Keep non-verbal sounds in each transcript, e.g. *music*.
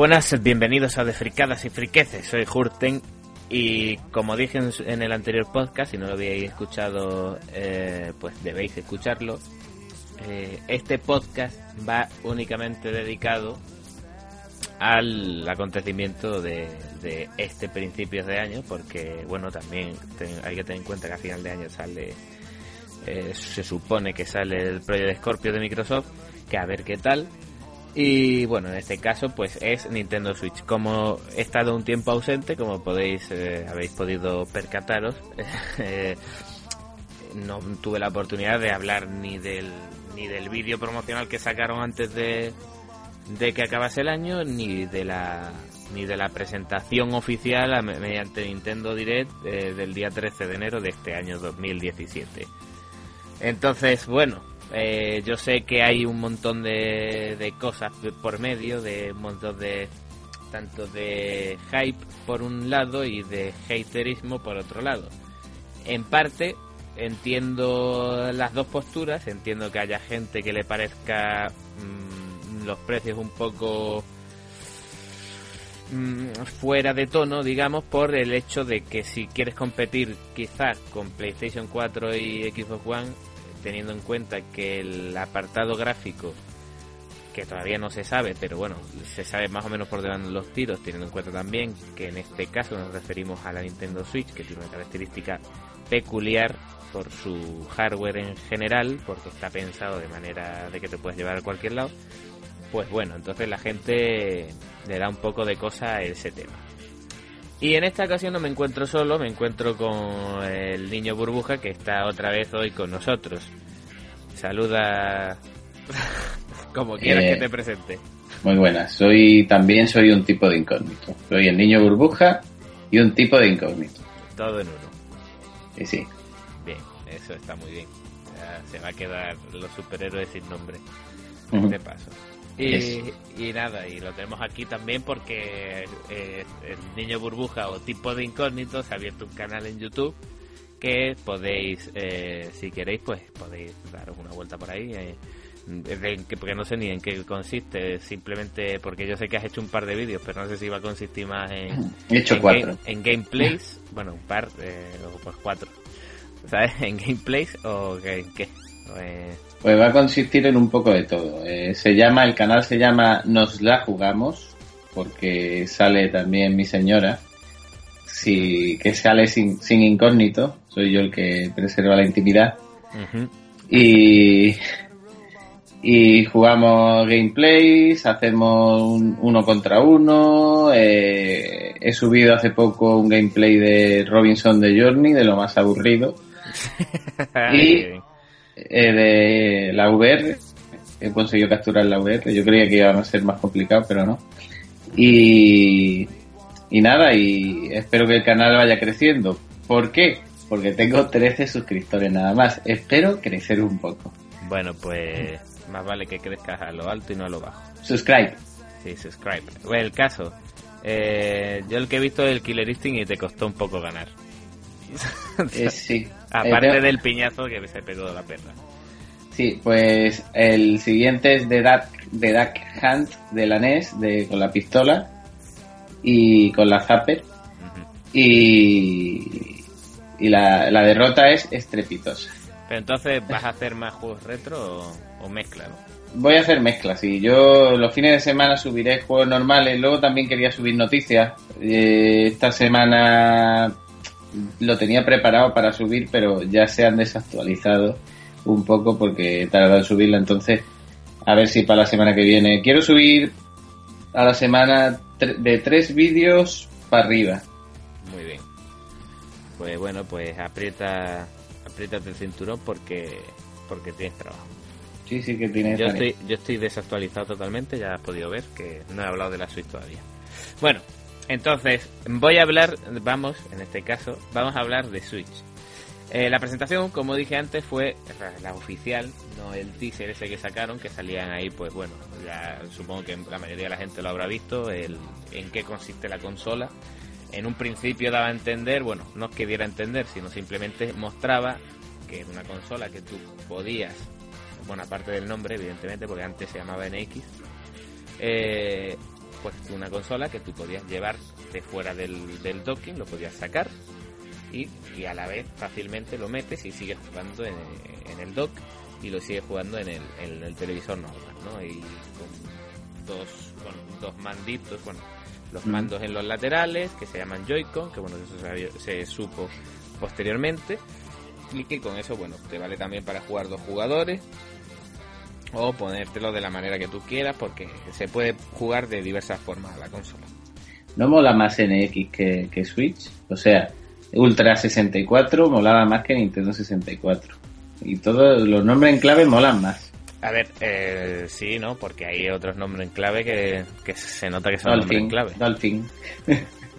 buenas, bienvenidos a De Fricadas y Friqueces. Soy Hurten y como dije en, el anterior podcast, si no lo habéis escuchado, eh, pues debéis escucharlo. Eh, este podcast va únicamente dedicado al acontecimiento de, de este principios de año, porque bueno, también ten- hay que tener en cuenta que a final de año sale, eh, se supone que sale el Project Scorpio de Microsoft, que a ver qué tal. Y bueno, en este caso pues es Nintendo Switch. Como he estado un tiempo ausente, como podéis eh, habéis podido percataros, *laughs* eh, no tuve la oportunidad de hablar ni del ni del vídeo promocional que sacaron antes de, de que acabase el año, ni de la ni de la presentación oficial mediante Nintendo Direct eh, del día 13 de enero de este año 2017. Entonces, bueno, eh, yo sé que hay un montón de, de cosas por medio, de un montón de tanto de hype por un lado y de haterismo por otro lado. En parte entiendo las dos posturas, entiendo que haya gente que le parezca mm, los precios un poco mm, fuera de tono, digamos, por el hecho de que si quieres competir quizás con PlayStation 4 y Xbox One, teniendo en cuenta que el apartado gráfico, que todavía no se sabe, pero bueno, se sabe más o menos por dónde van los tiros, teniendo en cuenta también que en este caso nos referimos a la Nintendo Switch, que tiene una característica peculiar por su hardware en general, porque está pensado de manera de que te puedes llevar a cualquier lado, pues bueno, entonces la gente le da un poco de cosa a ese tema. Y en esta ocasión no me encuentro solo, me encuentro con el niño burbuja que está otra vez hoy con nosotros. Saluda *laughs* como quieras Eh, que te presente. Muy buenas. Soy también soy un tipo de incógnito. Soy el niño burbuja y un tipo de incógnito. Todo en uno. Y sí. Bien, eso está muy bien. Ya se va a quedar los superhéroes sin nombre. Ujú. de paso. Y, nada, y lo tenemos aquí también porque eh, el niño burbuja o tipo de incógnito se ha abierto un canal en YouTube que podéis, eh, si queréis, pues podéis daros una vuelta por ahí. eh, de- porque no sé ni en qué consiste, simplemente porque yo sé que has hecho un par de vídeos, pero no sé si va a consistir más en, He hecho en cuatro. game- en gameplays, bueno, un par, eh, o pues cuatro, ¿sabes? *laughs* En gameplays o en qué. O, eh, Pues va a consistir en un poco de todo. Eh, se llama, el canal se llama Nos la jugamos, porque sale también mi señora, sí, que sale sin, sin incógnito, soy yo el que preserva la intimidad. Y, y jugamos gameplays, hacemos un uno contra uno. eh, he subido hace poco un gameplay de Robinson de Journey, de lo más aburrido, *laughs* Y- eh, de la VR. He conseguido capturar la VR. Yo creía que iba a ser más complicado, pero no. Y, y nada, y espero que el canal vaya creciendo. ¿Por qué? Porque tengo 13 suscriptores nada más. Espero crecer un poco. Bueno, pues más vale que crezcas a lo alto y no a lo bajo. Subscribe. Sí, subscribe. Bueno, el caso. eh, yo el que he visto es el Killer Instinct y te costó un poco ganar. Eh, sí. *laughs* Aparte Eh, del piñazo que se pegó la perra. Sí, pues el siguiente es The Dark de Duck Hunt de la NES, de, con la pistola y con la Zapper. Y, y la, la derrota es estrepitosa. Pero entonces, ¿vas a hacer más juegos retro o, o mezcla? ¿no? Voy a hacer mezclas y yo los fines de semana subiré juegos normales. Luego también quería subir noticias. Eh, esta semana lo tenía preparado para subir, pero ya se han desactualizado un poco porque tardado en subirla. Entonces, a ver si para la semana que viene. Quiero subir a la semana de tres vídeos para arriba. Muy bien. Pues bueno, pues aprieta, apriétate el cinturón porque, porque tienes trabajo. Sí, sí que tiene Yo estoy, yo estoy desactualizado totalmente, ya has podido ver que no he hablado de la Switch todavía. Bueno, entonces voy a hablar, vamos, en este caso, vamos a hablar de Switch. Eh, la presentación, como dije antes, fue la, oficial, no el teaser ese que sacaron, que salían ahí, pues bueno, ya supongo que la mayoría de la gente lo habrá visto, el, en qué consiste la consola. En un principio daba a entender, bueno, no es que diera a entender, sino simplemente mostraba que era una consola que tú podías, bueno, aparte del nombre, evidentemente, porque antes se llamaba NX, eh, pues una consola que tú podías llevar de fuera del, del docking, lo podías sacar y, y a la vez fácilmente lo metes y sigues jugando en, en el dock y lo sigues jugando en el, en el televisor normal, ¿no? Y con dos, con dos manditos, bueno, los Mm. mandos en los laterales que se llaman Joy-Con, que bueno, eso se, se supo posteriormente y que con eso, bueno, te vale también para jugar dos jugadores o ponértelo de la manera que tú quieras porque se puede jugar de diversas formas a la consola. ¿No mola más NX que, que Switch? O sea, Ultra 64 molaba más que Nintendo 64. Y todos los nombres en clave molan más. A ver, eh, sí, ¿no? Porque hay otros nombres en clave que, que se nota que son nombres en Dolphin, clave. Dolphin.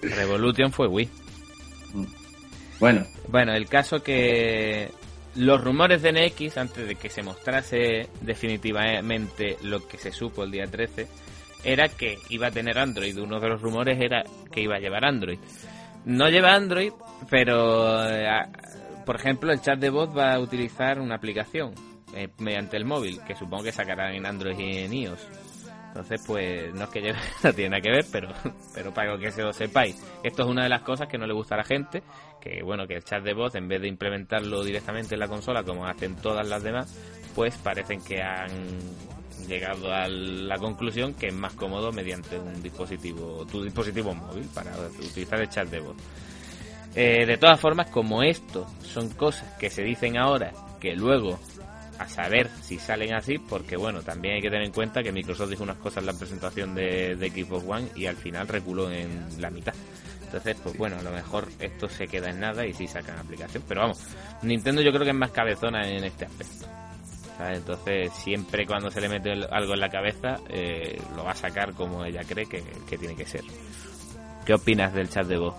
Revolution fue Wii. Bueno, Bueno, el caso que los rumores de NX, antes de que se mostrase definitivamente lo que se supo el día 13, era que iba a tener Android. Uno de los rumores era que iba a llevar Android. No lleva Android, pero eh, por ejemplo el chat de voz va a utilizar una aplicación eh, mediante el móvil, que supongo que sacarán en Android y en iOS. Entonces, pues no es que lleve, *laughs* no tiene nada que ver, pero, pero para que se lo sepáis. Esto es una de las cosas que no le gusta a la gente, que bueno, que el chat de voz, en vez de implementarlo directamente en la consola, como hacen todas las demás, pues parecen que han llegado a la conclusión que es más cómodo mediante un dispositivo, tu dispositivo móvil, para utilizar el chat de voz. Eh, de todas formas, como esto son cosas que se dicen ahora, que luego a saber si salen así, porque bueno, también hay que tener en cuenta que Microsoft dijo unas cosas en la presentación de, de Xbox One y al final reculó en la mitad. Entonces, pues bueno, a lo mejor esto se queda en nada y sí sacan aplicación. Pero vamos, Nintendo yo creo que es más cabezona en este aspecto. ¿sabes? Entonces, siempre cuando se le mete algo en la cabeza, eh, lo va a sacar como ella cree que, que tiene que ser. ¿Qué opinas del chat de voz?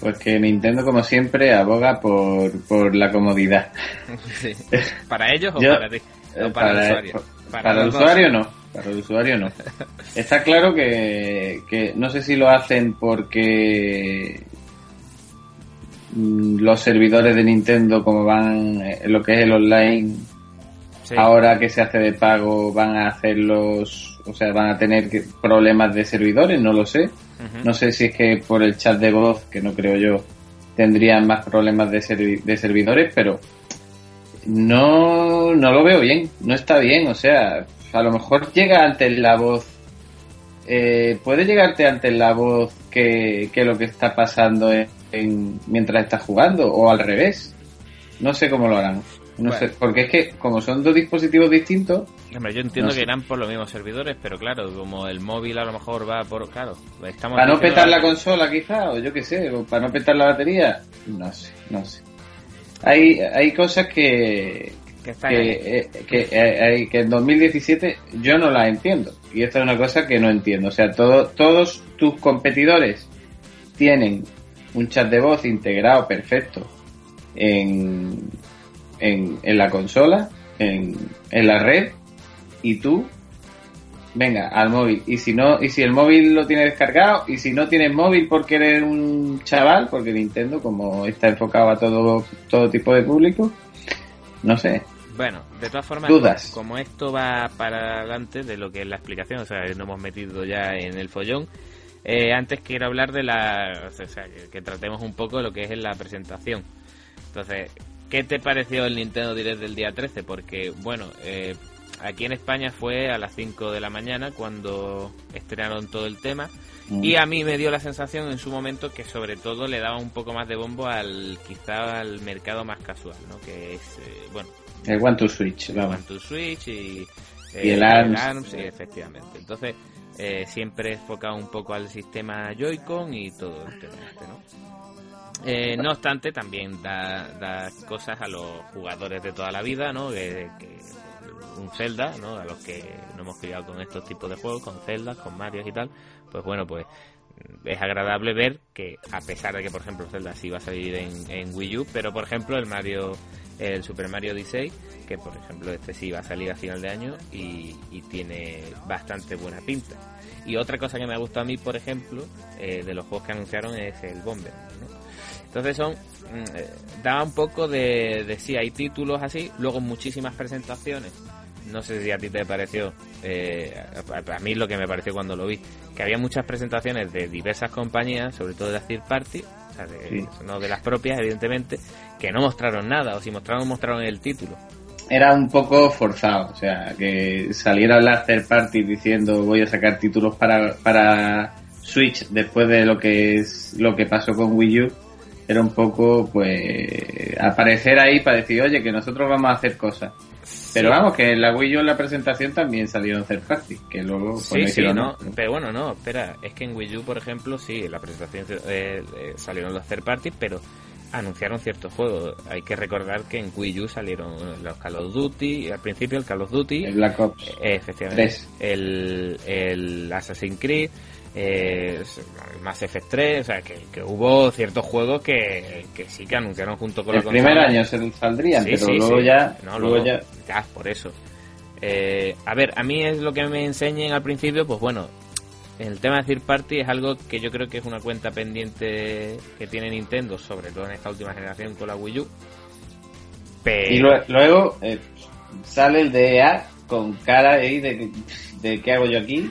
pues que Nintendo, como siempre, aboga por, por la comodidad. *laughs* Sí. ¿Para ellos o Yo- para ti? O Eh, para, el usuario. pa- Para, el usuario no. Para el usuario no. Está claro que, que no sé si lo hacen porque mm, los servidores de Nintendo, como van eh, lo que es el online, Sí. ahora que se hace de pago, van a hacerlos, o sea, van a tener problemas de servidores, no lo sé. No sé si es que por el chat de voz, que no creo yo, tendrían más problemas de, servi- de servidores, pero no, no lo veo bien, no está bien, o sea, a lo mejor llega antes la voz, eh, puede llegarte antes la voz que, que lo que está pasando en, en- mientras estás jugando, o al revés, no sé cómo lo harán, no Bueno. sé, porque es que como son dos dispositivos distintos, Hombre, yo entiendo No sé. que irán por los mismos servidores, pero claro, como el móvil a lo mejor va por... Claro, estamos... para no petar la consola quizá, o yo qué sé, o para no petar la batería, no sé, no sé. Hay, hay cosas que, Que está que, eh, que, eh, que en 2017 yo no las entiendo. Y esta es una cosa que no entiendo. O sea, todo, todos tus competidores tienen un chat de voz integrado perfecto en, en, en la consola, en, en la red, y tú, venga, al móvil. Y si no, y si el móvil lo tienes descargado, y si no tienes móvil porque eres un chaval, porque Nintendo, como está enfocado a todo, todo tipo de público, no sé. Bueno, de todas formas, Dudas. como esto va para adelante de lo que es la explicación, o sea, nos hemos metido ya en el follón, eh, antes quiero hablar de la... O sea, que, tratemos un poco lo que es la presentación. Entonces, ¿qué te pareció el Nintendo Direct del día 13? Porque, bueno, eh, aquí en España fue a las 5 de la mañana cuando estrenaron todo el tema. Mm. Y a mí me dio la sensación en su momento que sobre todo le daba un poco más de bombo al quizá al mercado más casual, ¿no? Que es, eh, bueno, El One to Switch, vamos. One to Switch y, eh, Y el ARMS. sí, efectivamente. Entonces, eh, siempre enfocado un poco al sistema Joy-Con y todo el tema este, ¿no? Eh, no obstante, también da, da cosas a los jugadores de toda la vida, ¿no? Que, que un Zelda, ¿no? A los que no hemos criado con estos tipos de juegos, con Zelda, con Mario y tal, pues bueno, pues es agradable ver que a pesar de que por ejemplo Zelda sí va a salir en, Wii U, pero por ejemplo el Mario el Super Mario Odyssey, que por ejemplo este sí va a salir a final de año y, y tiene bastante buena pinta. Y otra cosa que me ha gustado a mí, por ejemplo, eh, de los juegos que anunciaron es el Bomber. ¿no? Entonces son mm, eh, daba un poco de, de sí, hay títulos así, luego muchísimas presentaciones. No sé si a ti te pareció, eh, a, a mí lo que me pareció cuando lo vi, que había muchas presentaciones de diversas compañías, sobre todo de la third party, o sea, de- Sí. no de las propias, evidentemente, que no mostraron nada, o si mostraron, mostraron el título. Era un poco forzado, o sea, que salieran las third parties diciendo voy a sacar títulos para, para Switch después de lo que es lo que pasó con Wii U. Era un poco, pues, aparecer ahí para decir, oye, que nosotros vamos a hacer cosas. Pero vamos, que en la Wii U en la presentación también salieron third parties, que luego pues, Sí, no sí, hicieron no, nada. pero bueno, no, espera, es que en Wii U, por ejemplo, sí, en la presentación eh, eh, salieron los third parties, pero anunciaron ciertos juegos. Hay que recordar que en Wii U salieron los Call of Duty, al principio el Call of Duty, El Black Ops. eh, efectivamente, el, el Assassin's Creed, eh, Mass Effect 3, o sea, que, que hubo ciertos juegos que, que sí que anunciaron junto con el la primer año se saldrían, Sí, pero sí, luego sí. ya, No, luego luego- ya ya, por eso. Eh, a ver, a mí es lo que me enseñen al principio, pues bueno, el tema de third party es algo que yo creo que es una cuenta pendiente que tiene Nintendo, sobre todo en esta última generación con la Wii U. Pero... Y lue- luego eh, sale el de EA con cara ahí de, de qué hago yo aquí.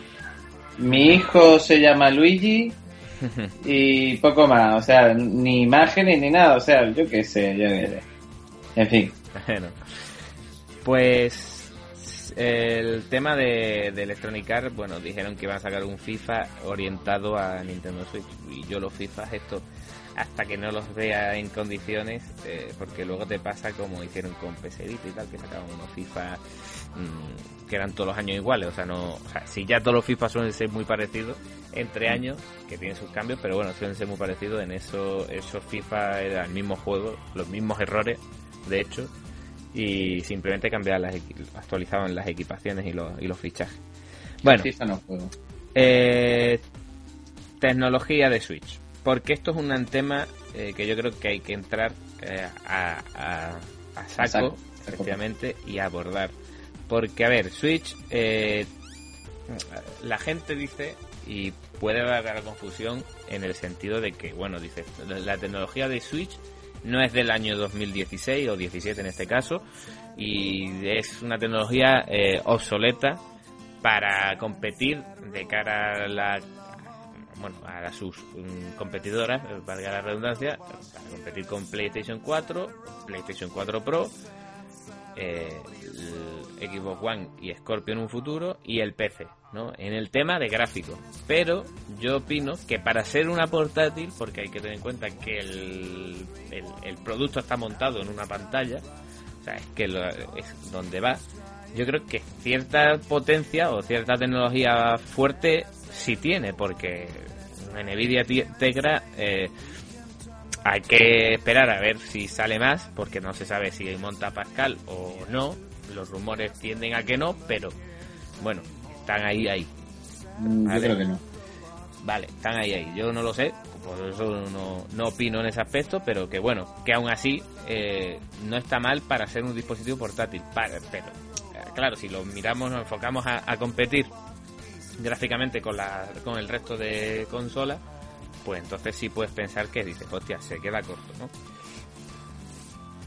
Mi hijo se llama Luigi *laughs* y poco más, o sea, ni imágenes ni nada, o sea, yo qué sé, yo qué sé. En fin, Bueno, pues el tema de, de Electronic Arts, bueno, dijeron que iban a sacar un FIFA orientado a Nintendo Switch. Y yo los FIFA esto hasta que no los vea en condiciones, eh, porque luego te pasa como hicieron con PS Vita y tal, que sacaban unos FIFA mm, que eran todos los años iguales. O sea, no, o sea, si ya todos los FIFA suelen ser muy parecidos entre años, que tienen sus cambios, pero bueno, suelen ser muy parecidos. En eso, esos FIFA era el mismo juego, los mismos errores, de hecho, y simplemente cambiaban las actualizaban las equipaciones y los, y los fichajes. Bueno, FIFA no juego. eh, tecnología de Switch. Porque esto es un tema eh, que yo creo que hay que entrar eh, a, a- a saco, efectivamente, y abordar. Porque, a ver, Switch, eh, la gente dice, y puede haber confusión en el sentido de que, bueno, dice, la la tecnología de Switch no es del año 2016 o 17 en este caso, y es una tecnología eh, obsoleta para competir de cara a la bueno a sus mm, competidoras valga la redundancia para competir con PlayStation 4 PlayStation 4 Pro eh, el Xbox One y Scorpio en un futuro y el PC ¿no? en el tema de gráficos pero yo opino que para ser una portátil porque hay que tener en cuenta que el, el, el producto está montado en una pantalla o sea es que lo- es donde va yo creo que cierta potencia o cierta tecnología fuerte sí tiene, porque en Nvidia Tegra eh, hay que esperar a ver si sale más, porque no se sabe si monta Pascal o no. Los rumores tienden a que no, pero bueno, están ahí, ahí. Mm, Vale. Yo creo que no. Vale, están ahí, ahí. Yo no lo sé, por eso no, no opino en ese aspecto, pero que bueno, que aún así eh, no está mal para ser un dispositivo portátil. Para, pero, eh, claro, si lo miramos, nos enfocamos a, a competir gráficamente con, la, con el resto de consolas, pues entonces sí puedes pensar que dices, hostia, se queda corto, ¿no?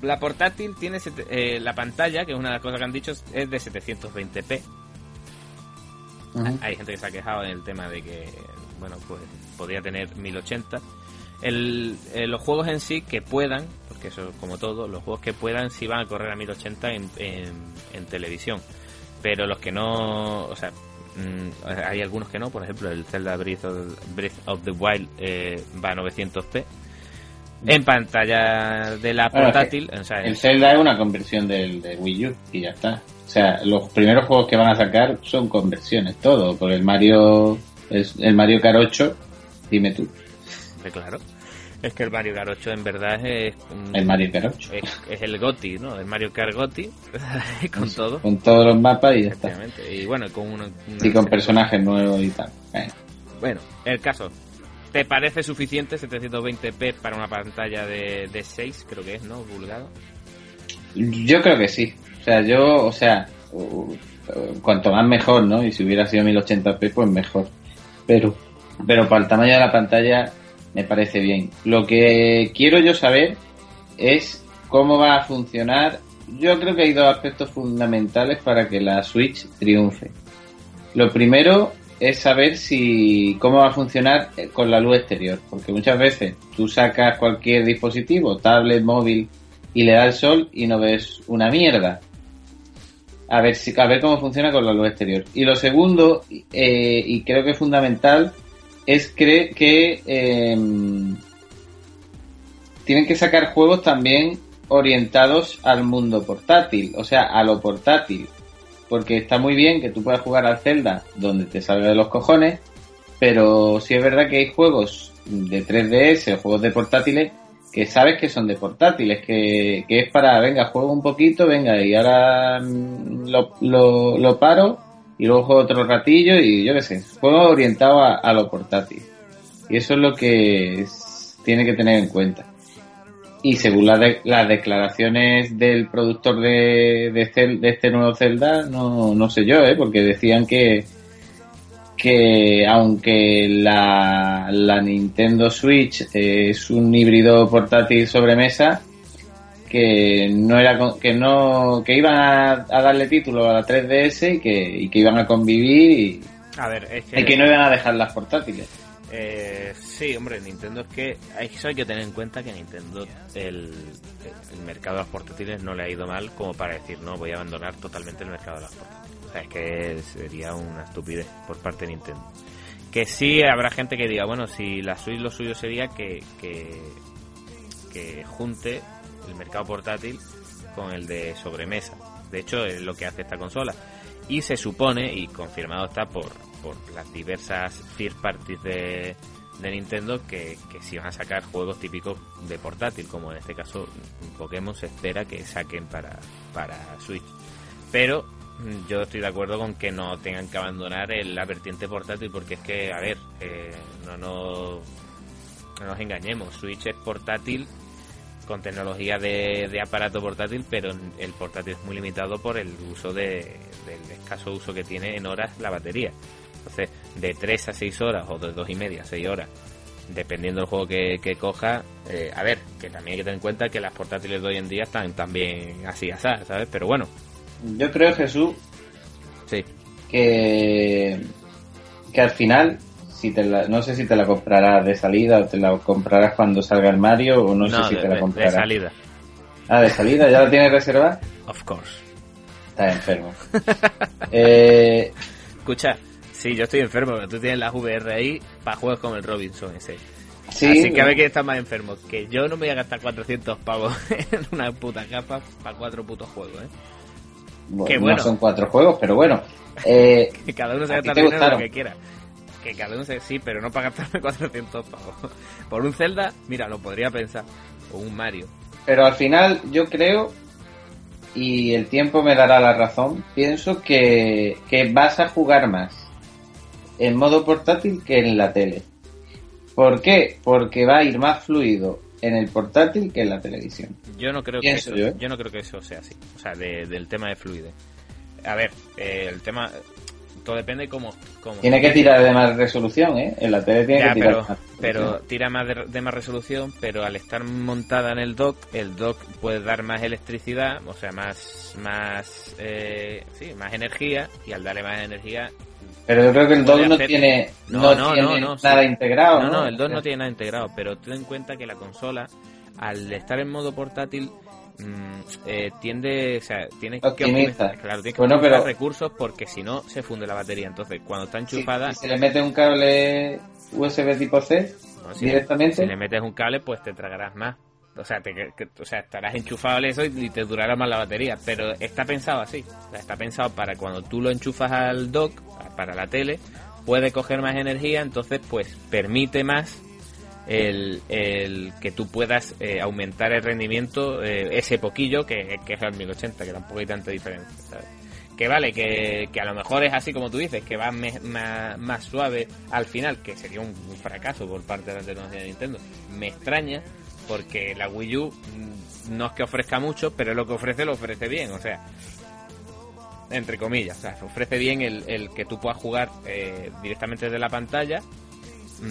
la portátil tiene eh, la pantalla, que es una de las cosas que han dicho, es de 720p. Ujú. Hay gente que se ha quejado en el tema de que, bueno, pues podría tener 1080. El, eh, los juegos en sí que puedan, porque eso es como todo, los juegos que puedan sí van a correr a 1080 en, en, en televisión. Pero los que no, o sea, mm, hay algunos que no, por ejemplo, el Zelda Breath of, Breath of the Wild eh, va a 900p. En pantalla de la Bueno, portátil, o sea, El Zelda es una conversión del de Wii U y ya está. O sea, los primeros juegos que van a sacar son conversiones, todo. Por el Mario, es el Mario Kart 8, dime tú, claro. Es que el Mario Kart 8 en verdad es, mm, el Mario Kart 8. es, es el GOTI, ¿no? El Mario Kart GOTI, *laughs* con todo. Con todos los mapas y ya está. Y bueno, con uno, Y con personajes nuevos y tal. Eh. Bueno, el caso. ¿Te parece suficiente 720p para una pantalla de, de 6, creo que es, ¿no? Pulgado. Yo creo que sí. O sea, yo, o sea, cuanto más mejor, ¿no? Y si hubiera sido 1080p, pues mejor. Pero, pero para el tamaño de la pantalla me parece bien. Lo que quiero yo saber es cómo va a funcionar. Yo creo que hay dos aspectos fundamentales para que la Switch triunfe. Lo primero es saber si cómo va a funcionar con la luz exterior, porque muchas veces tú sacas cualquier dispositivo, tablet, móvil y le da el sol y no ves una mierda. A ver si a ver cómo funciona con la luz exterior. Y lo segundo eh, y creo que es fundamental es cre- que em, tienen que sacar juegos también orientados al mundo portátil, o sea, a lo portátil. Porque está muy bien que tú puedas jugar al Zelda donde te salga de los cojones, pero sí es verdad que hay juegos de 3DS o juegos de portátiles que sabes que son de portátiles, que, que es para, venga, juego un poquito, venga, y ahora mm, lo, lo, lo paro y luego juego otro ratillo y yo qué sé, juego orientado a, a lo portátil. Y eso es lo que tiene que tener en cuenta. Y según la de- las declaraciones del productor de, Cel- de este nuevo Zelda, no, no sé yo, ¿eh? porque decían que, que aunque la, la Nintendo Switch es un híbrido portátil sobremesa, que no era que no que iban a, a darle título a la 3DS y que, y que iban a convivir y, A ver, es que... y que no iban a dejar las portátiles. Eh, sí, hombre, Nintendo es que eso hay que tener en cuenta que Nintendo el, el mercado de los portátiles no le ha ido mal como para decir, no, voy a abandonar totalmente el mercado de los portátiles. O sea, es que sería una estupidez por parte de Nintendo. Que sí habrá gente que diga, bueno, si la Switch lo suyo sería que, que, que junte el mercado portátil con el de sobremesa. De hecho, es lo que hace esta consola. Y se supone, y confirmado está por, por las diversas first parties de, de Nintendo, que, que si van a sacar juegos típicos de portátil, como en este caso Pokémon se espera que saquen para, para Switch. Pero mm, yo estoy de acuerdo con que no tengan que abandonar el- la vertiente portátil, porque es que, a ver, eh, no, no, no nos engañemos, Switch es portátil con tecnología de, de aparato portátil, pero el portátil es muy limitado por el uso de, del escaso uso que tiene en horas la batería. Entonces, de 3 a 6 horas o de 2 y media a 6 horas, dependiendo del juego que, que coja, eh, a ver, que también hay que tener en cuenta que las portátiles de hoy en día están también así, así, ¿sabes? Pero bueno, Yo creo, Jesús, sí. que, que al final, si te la, no sé si te la comprarás de salida o te la comprarás cuando salga el Mario o no, sé si de, te la comprarás. de salida, Ah, de salida, ¿ya la tienes reservada? of course. Estás enfermo. *laughs* eh, Escucha, sí, yo estoy enfermo, pero tú tienes las VR ahí para juegos como el Robinson ese. sí, Así que a ver quién está más enfermo. Que yo no me voy a gastar 400 pavos *laughs* en una puta capa para cuatro putos juegos, ¿eh? bueno, qué bueno. No son cuatro juegos, pero bueno. Eh, *laughs* Que cada uno se ¿A ti gasta te el dinero lo que quiera. Que cada uno se... Sí, pero no para gastarme 400 pavos. Por un Zelda, mira, lo podría pensar. O un Mario. pero al final yo creo, y el tiempo me dará la razón, pienso que, que vas a jugar más en modo portátil que en la tele. ¿Por qué? Porque va a ir más fluido en el portátil que en la televisión. Yo no creo que Pienso eso, yo, ¿eh? yo no creo que eso sea así. O sea, de- del tema de fluidez. A ver, eh, el tema todo depende cómo... cómo Tiene que tirar de más resolución, ¿eh? En la tele tiene Ya, que tirar pero, más pero resolución. tira más de, de más resolución, pero al estar montada en el dock, el dock puede dar más electricidad, o sea, más, más, eh, sí, más energía, y al darle más energía, Pero yo creo que el 2 no tiene, No, no, no, tiene no, no, nada sí. integrado. no, No, el 2 no tiene nada integrado, pero ten en cuenta que la consola, al estar en modo portátil, mm, eh, tiende, o sea, tienes que Optimiza. claro, tienes que Bueno, pero- recursos porque si no se funde la batería. Entonces, cuando está enchufada, si se le mete un cable USB tipo C no, si, directamente, si le metes un cable, pues te tragarás más. O sea, te, que- o sea, estarás enchufado en eso y y te durará más la batería. Pero está pensado así. O sea, está pensado para cuando tú lo enchufas al dock, para la tele, puede coger más energía, entonces pues permite más el, que tú puedas eh, aumentar el rendimiento eh, ese poquillo que, es el 1080, que tampoco hay tanta diferencia. ¿sabes? Que vale, que, a lo mejor es así como tú dices, que va más, suave al final, que sería un, fracaso por parte de la tecnología de Nintendo. Me extraña porque la Wii U mm, no es que ofrezca mucho, pero lo que ofrece lo ofrece bien, o sea, entre comillas, o sea, ofrece bien el, que tú puedas jugar eh, directamente desde la pantalla,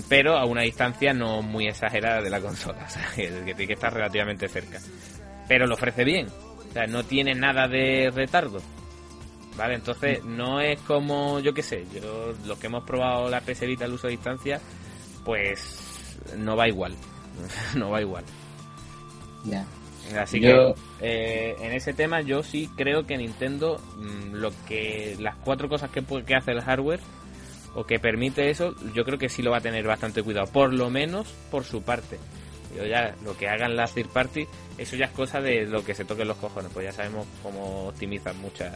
pero a una distancia no muy exagerada de la consola, *laughs* o sea, que, tiene que estar relativamente cerca. Pero lo ofrece bien, o sea, no tiene nada de retardo. Vale, entonces no es como, yo qué sé, yo los que hemos probado la PS Vita al uso a distancia, pues no va igual, *laughs* no va igual. ya. Así Yo- que eh, en ese tema yo sí creo que Nintendo mm, lo que las cuatro cosas que, que hace el hardware o que permite eso, yo creo que sí lo va a tener bastante cuidado, por lo menos por su parte. Yo ya lo que hagan las third party, eso ya es cosa de lo que se toquen los cojones, pues ya sabemos cómo optimizan muchas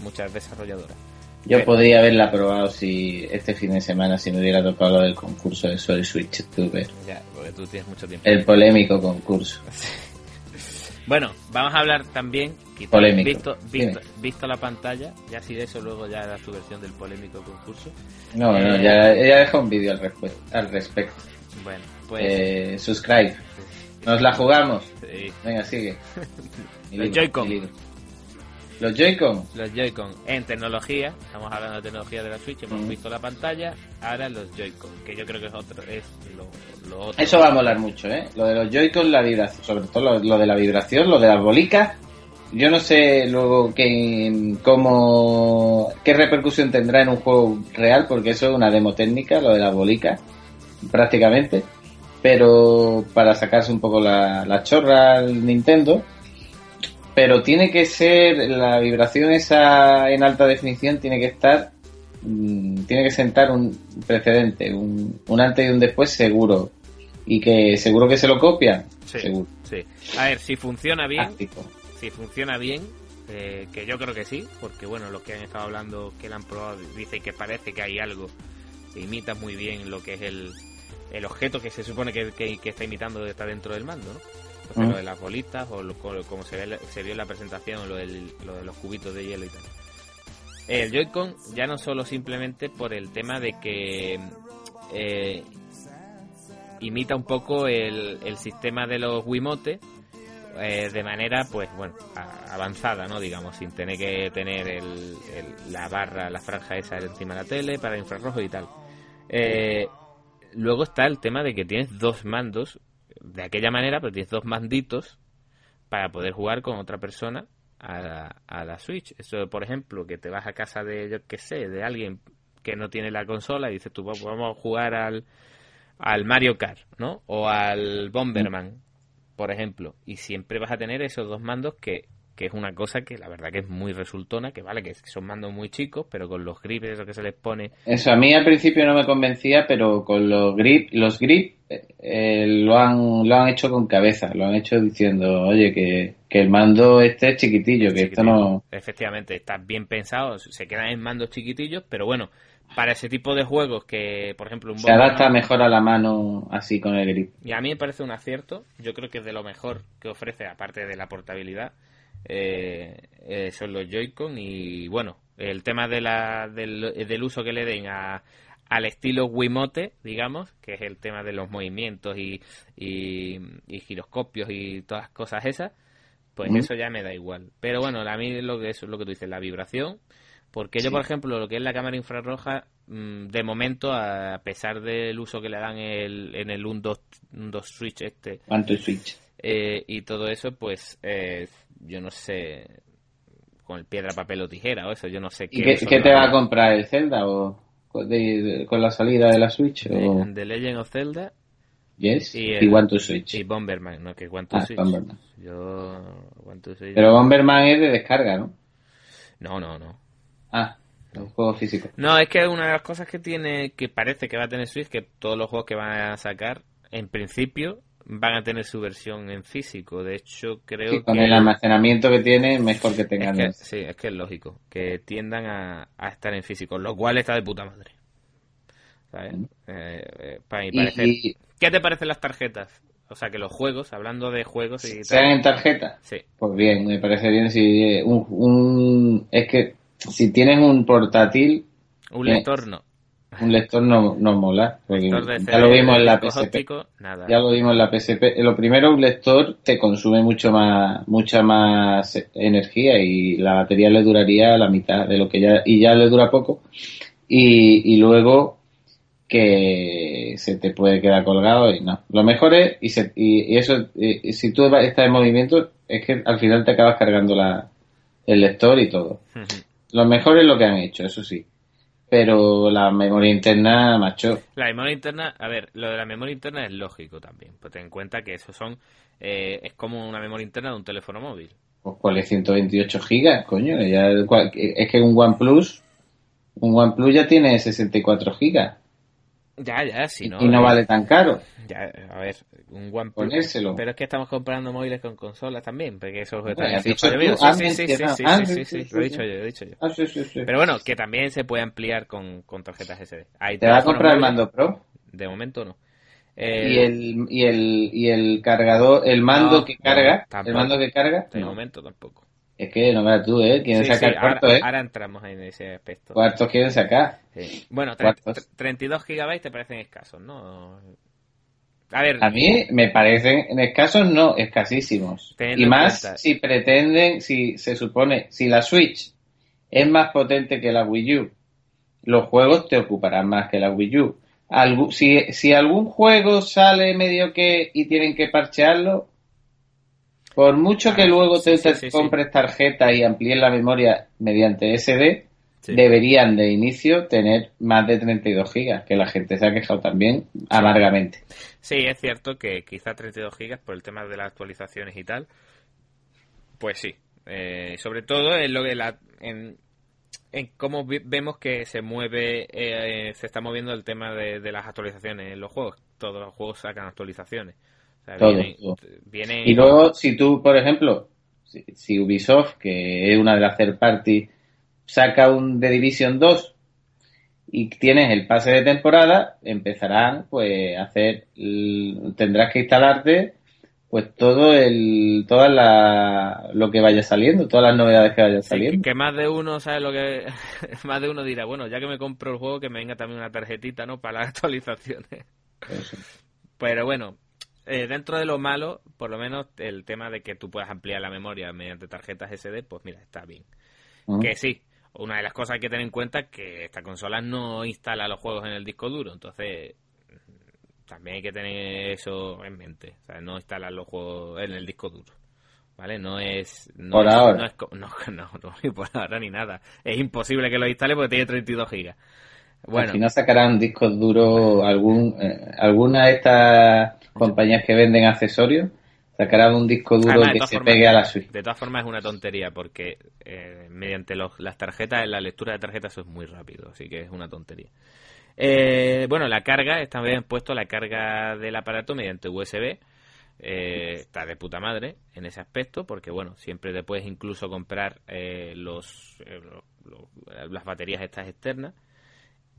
muchas desarrolladoras. Yo Pero- podría haberla probado si este fin de semana si me hubiera tocado lo del concurso de Soul Switch Tuber. Ya, porque tú tienes mucho tiempo. El polémico concurso. *laughs* Bueno, vamos a hablar también, Polémico. Visto, visto, visto la pantalla, ya si de eso luego ya da su versión del polémico concurso. No, no, Eh, ya, ya deja un vídeo al, al respecto. Bueno, pues Eh, subscribe. Nos la jugamos. sí, Venga, sigue. *laughs* Los Joy-Con. Los Joy-Con. los Joy-Con en tecnología, estamos hablando de tecnología de la Switch, hemos Mm. visto la pantalla, ahora los Joy-Con, que yo creo que es otro, es lo, lo otro. Eso va a molar mucho, ¿eh? Lo de los Joy-Con, la vibración, sobre todo lo, lo de la vibración, lo de las bolicas. Yo no sé luego qué, cómo, qué repercusión tendrá en un juego real, porque eso es una demo técnica, lo de las bolicas, prácticamente. Pero para sacarse un poco la, la chorra al Nintendo. Pero tiene que ser, la vibración esa en alta definición tiene que estar, mm, tiene que sentar un precedente, un, un antes y un después seguro. Y que seguro que se lo copian. Sí, Seguro. sí. A ver, si funciona bien, Táctico. Si funciona bien, eh, que yo creo que sí, porque bueno, los que han estado hablando, que la han probado, dicen que parece que hay algo que imita muy bien lo que es el, el objeto que se supone que, que- que está imitando está dentro del mando, ¿no? Mm. lo de las bolitas o lo- co- como se, ve, se vio en la presentación, lo, del- lo de los cubitos de hielo y tal. El Joy-Con ya no solo simplemente por el tema de que eh, imita un poco el, el sistema de los Wiimote eh, de manera, pues bueno, avanzada, ¿no? Digamos, sin tener que tener el, la barra, la franja esa encima de la tele para infrarrojo y tal. Eh, luego está el tema de que tienes dos mandos de aquella manera, pero tienes dos manditos para poder jugar con otra persona a la, a la Switch. Eso, por ejemplo, que te vas a casa de, yo qué sé, de alguien que no tiene la consola y dices tú, "Vamos- vamos a jugar al, al Mario Kart, ¿no? O al Bomberman, por ejemplo. Y siempre vas a tener esos dos mandos que, que es una cosa que la verdad que es muy resultona, que vale, que son mandos muy chicos, pero con los grips, eso que se les pone, Eso a mí al principio no me convencía, pero con los grip, los grip eh, eh, lo han lo han hecho con cabeza, lo han hecho diciendo, oye, que, que el mando este es chiquitillo, que esto no... Efectivamente, está bien pensado, se quedan en mandos chiquitillos, pero bueno, para ese tipo de juegos que, por ejemplo, un Se adapta mejor a la mano así con el grip. Y a mí me parece un acierto. Yo creo que es de lo mejor que ofrece, aparte de la portabilidad, eh, eh, son los Joy-Con. Y bueno, el tema de la, del, del uso que le den a, al estilo Wiimote, digamos, que es el tema de los movimientos y, y, y giroscopios y todas cosas esas, pues eso ya me da igual. Pero bueno, a mí lo que, eso es lo que tú dices, la vibración. Porque yo, por ejemplo, lo que es la cámara infrarroja, mm, de momento, a pesar del uso que le dan el- en el 1.2 1.2 Switch este Switch. eh, y todo eso, pues eh, yo no sé, con el piedra, papel o tijera o eso, yo no sé ¿Y qué. qué, te va a comprar el Zelda o con, de- de- con la salida de la Switch? O... The, Legend of Zelda Yes. y, Y, el- One to Switch. y Bomberman, ¿no? Que One to Ah, Switch. Bomberman. Yo, One to Switch- Pero Bomberman es de descarga, ¿no? No, no, no. Ah, un juego físico. No, es que una de las cosas que tiene, que parece que va a tener Switch, que todos los juegos que van a sacar, en principio, van a tener su versión en físico. De hecho, creo Sí, con que... el almacenamiento que tiene, mejor que es tengan. que- el- sí, es que es lógico, que tiendan a, a estar en físico, lo cual está de puta madre. ¿Sabes? Eh, eh, para mi parecer. y ¿Qué te parecen las tarjetas? O sea, que los juegos, hablando de juegos y sean tal. en tarjeta. Sí, Pues bien, me parece bien si un, un- es que si tienes un portátil, un Bien. lector no. un lector no, no mola. *laughs* Lector ya lo vimos en la PSP. nada. Ya lo vimos en la PSP. Lo primero, un lector te consume mucho más, mucha más energía y la batería le duraría la mitad de lo que ya, y ya le dura poco. Y, y luego que se te puede quedar colgado y no. Lo mejor es, y, se- y, y eso, y- si tú estás en movimiento, es que al final te acabas cargando la, el lector y todo. Lo mejor es lo que han hecho, eso sí. Pero la memoria interna, macho, La memoria interna, a ver, lo de la memoria interna es lógico también. Pues ten en cuenta que eso son, eh, es como una memoria interna de un teléfono móvil. Pues cuál es 128 gigas, coño. Ya, es que un OnePlus, un OnePlus ya tiene 64 gigas Ya, ya, si no. y no vale tan caro. Ya, a ver, un OnePlus. Ponérselo. Pero es que estamos comprando móviles con consolas también, porque eso Bueno, dicho tú, has Sí, sí, sí, sí, lo he dicho yo, lo he dicho yo. Ah, sí, sí, sí. Pero bueno, que también se puede ampliar con, con tarjetas SD. ¿Te vas a comprar el mando Pro? De momento no. Y Eh, el, y el, y el cargador, el mando No, que no, carga, el mando que carga, de no. momento tampoco. Es que no veas tú, ¿eh? Quieren Sí, sacar sí, ahora, cuartos, ¿eh? ahora entramos en ese aspecto. Cuartos quieren sacar. Sí. Bueno, tre- Cuartos. tre- 32 gigabytes te parecen escasos, ¿no? A ver, A mí me parecen escasos, no, escasísimos. Y más cuenta- si pretenden, si se supone, si la Switch es más potente que la Wii U, los juegos te ocuparán más que la Wii U. Si, si algún juego sale medio que y tienen que parchearlo, por mucho que Ah, luego sí, te, sí, sí, compres tarjeta y amplíes la memoria mediante SD, deberían de inicio tener más de 32 gigas, que la gente se ha quejado también amargamente. Sí, es cierto que quizá 32 gigas por el tema de las actualizaciones y tal. Pues sí. Eh, sobre todo en lo que la, en, en cómo vemos que se mueve, eh, se está moviendo el tema de, de las actualizaciones en los juegos. Todos los juegos sacan actualizaciones. Sea, Todo, Y luego, si tú, por ejemplo, si, si Ubisoft, que es una de las third party, saca un The Division 2 y tienes el pase de temporada, empezarán pues a hacer, tendrás que instalarte pues todo el, toda la, lo que vaya saliendo, todas las novedades que vayan Sí, que, saliendo. que más de uno sabe lo que *laughs* más de uno dirá bueno ya que me compro el juego que me venga también una tarjetita no para las *laughs* actualizaciones Eso. pero bueno eh, dentro de lo malo por lo menos el tema de que tú puedas ampliar la memoria mediante tarjetas SD pues mira está bien ¿no? que sí una de las cosas hay que tener en cuenta es que esta consola no instala los juegos en el disco duro entonces también hay que tener eso en mente o sea no instalar los juegos en el disco duro ¿Vale? No es. No Por es- ahora. No, es *laughs* no, no, no, ni por ahora ni nada. Es imposible que lo instale porque tiene 32 gigas. Bueno, Al final sacarán discos duros, *laughs* algún, eh, alguna de estas compañías que venden accesorios, sacarán un disco duro Además, de que se formas- pegue a la Switch. De todas formas es una tontería porque eh, mediante los- las tarjetas, la lectura de tarjetas eso es muy rápido, así que es una tontería. Eh, bueno, la carga, esta vez han puesto la carga del aparato mediante USB. Eh, está de puta madre en ese aspecto porque bueno, siempre te puedes incluso comprar eh, los, eh, lo- lo- las baterías estas externas.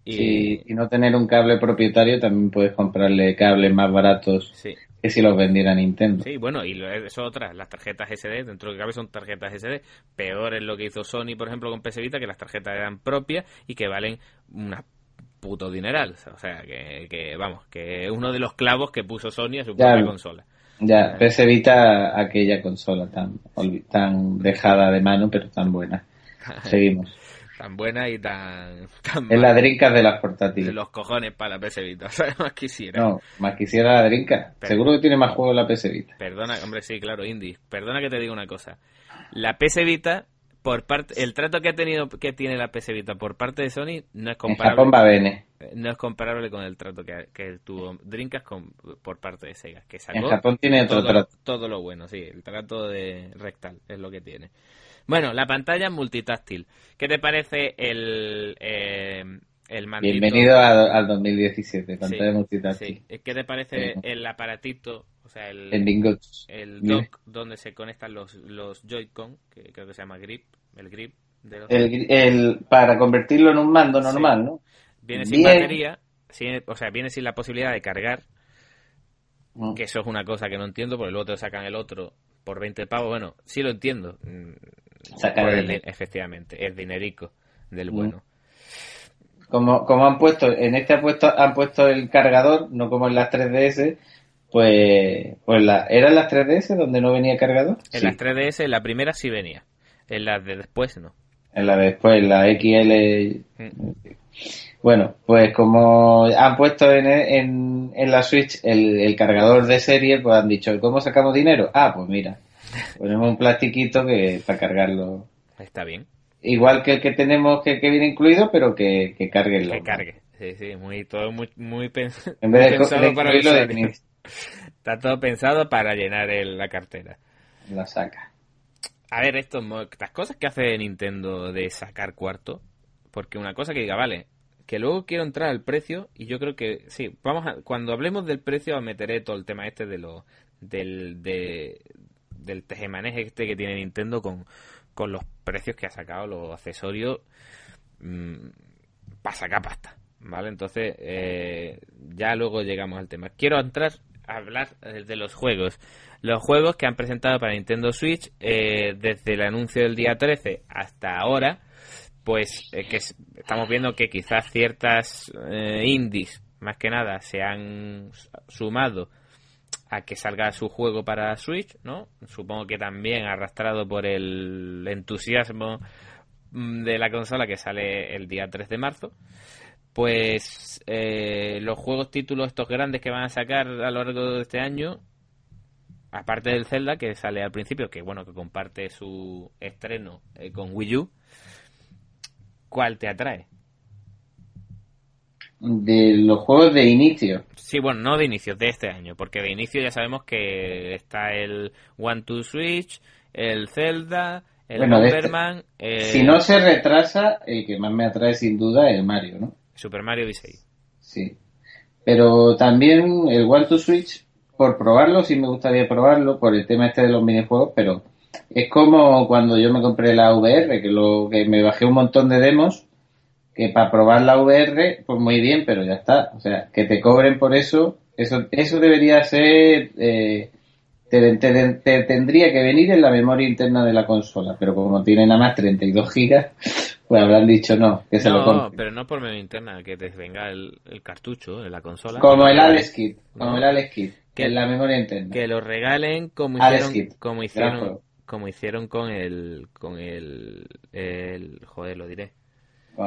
Y, no tener un cable propietario, también puedes comprarle cables más baratos sí, que si los vendiera Nintendo. Sí, bueno, y eso otras, las tarjetas SD, dentro de que cabe son tarjetas SD. Peor es lo que hizo Sony, por ejemplo, con PS Vita, que las tarjetas eran propias y que valen una puto dineral. O sea, que, que, vamos, que es uno de los clavos que puso Sony a su propia consola. Ya, PS Vita, aquella consola tan, tan dejada de mano, pero tan buena. *laughs* Seguimos. Tan buena y tan, *laughs* tan Es la mala. drinkas de las de portátiles. los cojones para la PS Vita, *laughs* ¿sabes? Más quisiera. No, más quisiera la drinka. Pero- Seguro que tiene más juegos la PS Vita. Perdona, hombre, sí, claro, Indie. Perdona que te diga una cosa. La PS Vita, por parte, el trato que ha tenido, que tiene la PS Vita por parte de Sony no es En Japón comparable, va bene. no es comparable con el trato que, que tuvo Dreamcast con, por parte de Sega, que En sacó Japón tiene otro todo, trato. todo lo bueno, sí, el trato de rectal es lo que tiene. Bueno, la pantalla multitáctil. ¿Qué te parece el, eh, el mandito? Bienvenido a- al 2017, pantalla Sí, multitáctil. sí. ¿Qué te parece Sí. el aparatito, o sea, el, En el Mira. dock donde se conectan los, los Joy-Con, que creo que se llama grip, el grip de los El, el- para convertirlo en un mando Sí. normal, ¿no? viene sin Bien. batería, sin- o sea, viene sin la posibilidad de cargar, Mm. que eso es una cosa que no entiendo, porque luego te sacan el otro por 20 pavos, bueno, sí lo entiendo, mm, Sacar el- efectivamente, el dinerico del Mm. bueno. Como, como han puesto, en este han puesto, han puesto el cargador, no como en las 3DS, pues, pues la, ¿eran las 3DS donde no venía cargador? En Sí. las 3DS, en la primera sí venía, en las de después no. En la de después, la XL. Mm. Bueno, pues como han puesto en, en, en la Switch el, el cargador de serie, pues han dicho, ¿cómo sacamos dinero? Ah, pues mira, ponemos un plastiquito que para cargarlo. Está bien, Igual que el que tenemos que, que viene incluido, pero que, que cargue el que cargue. Sí, sí, muy, todo muy, muy pens- *laughs* En vez de, pensado de para el usuario. *laughs* Está todo pensado para llenar el- la cartera. la saca. A ver, esto, mo- las cosas que hace Nintendo de sacar cuarto, porque una cosa que diga, vale, que luego quiero entrar al precio y yo creo que sí, vamos a, cuando hablemos del precio meteré todo el tema este de lo del de, del tejemaneje este que tiene Nintendo con, con los precios que ha sacado los accesorios para sacar pasta, ¿vale? Entonces, eh, ya luego llegamos al tema. Quiero entrar hablar eh, de los juegos. Los juegos que han presentado para Nintendo Switch eh, desde el anuncio del día 13 hasta ahora, pues eh, que es- estamos viendo que quizás ciertas eh, indies, más que nada, se han sumado a que salga su juego para Switch, ¿no? Supongo que también arrastrado por el entusiasmo mm, de la consola que sale el día 3 de marzo. Pues eh, los juegos títulos estos grandes que van a sacar a lo largo de este año, aparte del Zelda que sale al principio, que bueno, que comparte su estreno eh, con Wii U, ¿cuál te atrae? De los juegos de inicio. Sí, bueno, no de inicio, de este año, porque de inicio ya sabemos que está el One to Switch, el Zelda, el Bueno, de este- eh, Si no se retrasa, el que más me atrae sin duda es el Mario, ¿no? Super Mario Odyssey. Sí. Pero también el One to Switch, por probarlo, sí me gustaría probarlo, por el tema este de los minijuegos, pero es como cuando yo me compré la VR, que lo que me bajé un montón de demos, que para probar la VR, pues muy bien, pero ya está. O sea, que te cobren por eso, eso, eso debería ser, eh, te, te- te tendría que venir en la memoria interna de la consola, pero como tiene nada más 32 gigas, pues habrán dicho no, que se lo No, compren. pero no por medio interna, que te venga el, el cartucho en la consola. Como el Alex Kit, como No. el Alex Kit, Que- en la memoria interna. Que lo regalen como hicieron, como hicieron, como hicieron con el, con el, el, joder, lo diré.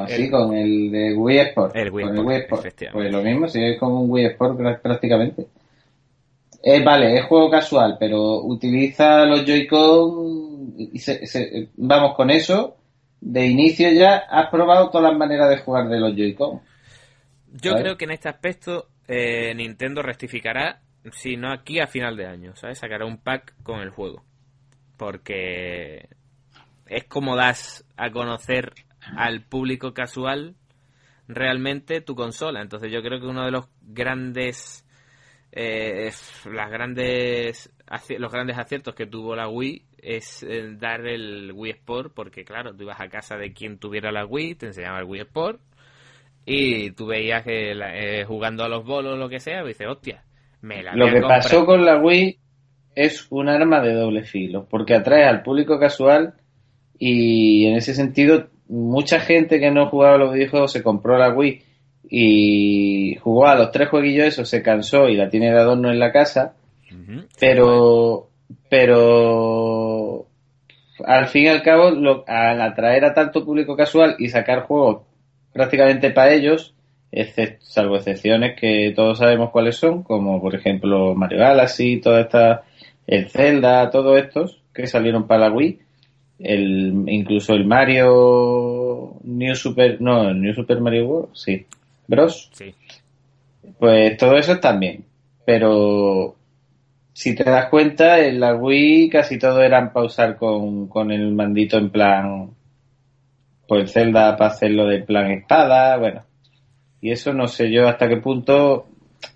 El- con el de Wii Sport. El Wii con Sport, el Wii Sport. Pues lo mismo, si es como un Wii Sport prá- prácticamente. Eh, vale, es juego casual, pero utiliza los Joy-Con y se- se- vamos con eso. De inicio ya has probado todas las maneras de jugar de los Joy-Con. Yo creo que en este aspecto eh, Nintendo rectificará, si no aquí a final de año, ¿sabes? Sacará un pack con el juego. Porque es como das a conocer al público casual realmente tu consola. Entonces yo creo que uno de los grandes eh, las grandes los grandes aciertos que tuvo la Wii es eh, dar el Wii Sport porque claro, tú ibas a casa de quien tuviera la Wii, te enseñaba el Wii Sport y tú veías que la- eh, jugando a los bolos o lo que sea, y dices, hostia, me la Lo que comprar". pasó con la Wii es un arma de doble filo, porque atrae al público casual y en ese sentido mucha gente que no jugaba a los videojuegos se compró la Wii y jugó a los tres jueguillos esos, se cansó y la tiene de adorno en la casa, Pero pero al fin y al cabo, lo- al atraer a tanto público casual y sacar juegos prácticamente para ellos, excep- salvo excepciones que todos sabemos cuáles son, como por ejemplo Mario Galaxy, toda esta, el Zelda, todos estos que salieron para la Wii, el, incluso el Mario New Super, no, el New Super Mario World, sí, Bros, Sí. pues todo eso bien, pero si te das cuenta, en la Wii casi todo eran para usar con, con el mandito en plan, pues Zelda para hacerlo de plan espada, bueno. Y eso no sé yo hasta qué punto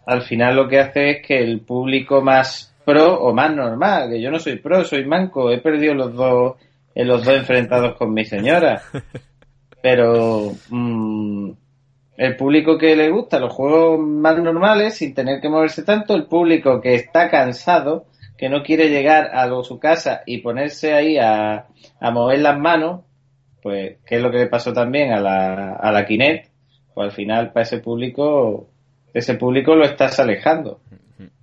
al final lo que hace es que el público más pro o más normal, que yo no soy pro, soy manco, he perdido los dos, en los dos enfrentados con mi señora. *laughs* Pero mm, el público que le gusta los juegos más normales sin tener que moverse tanto, el público que está cansado, que no quiere llegar a lo- su casa y ponerse ahí a, a mover las manos, pues que es lo que le pasó también a la, a la Kinect, pues al final para ese público, ese público lo estás alejando.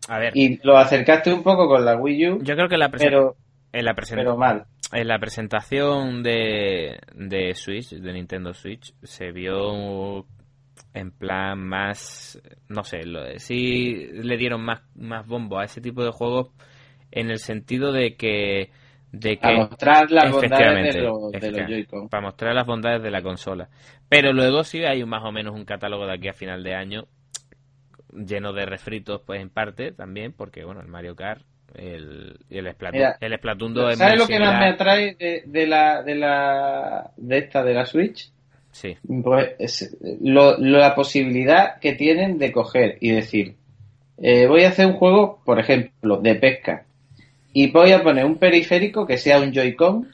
A ver, Y lo acercaste un poco con la Wii U, yo creo que la pero, en, la pero mal. en la presentación de, de Switch, de Nintendo Switch, se vio en plan más, no sé, lo- sí le dieron más, más bombo a ese tipo de juegos en el sentido de que de que A mostrar las bondades de, los- de los Joy-Con. para mostrar las bondades de la consola. Pero luego sí hay más o menos un catálogo de aquí a final de año lleno de refritos, pues en parte también, porque bueno, el Mario Kart, el, y el Splatoon, Mira, el Splatoon 2 es ¿Sabes lo que más me atrae de, de la, de la de esta de la Switch? Sí, Pues es lo- la posibilidad que tienen de coger y decir, eh, voy a hacer un juego, por ejemplo, de pesca, y voy a poner un periférico que sea un Joy-Con,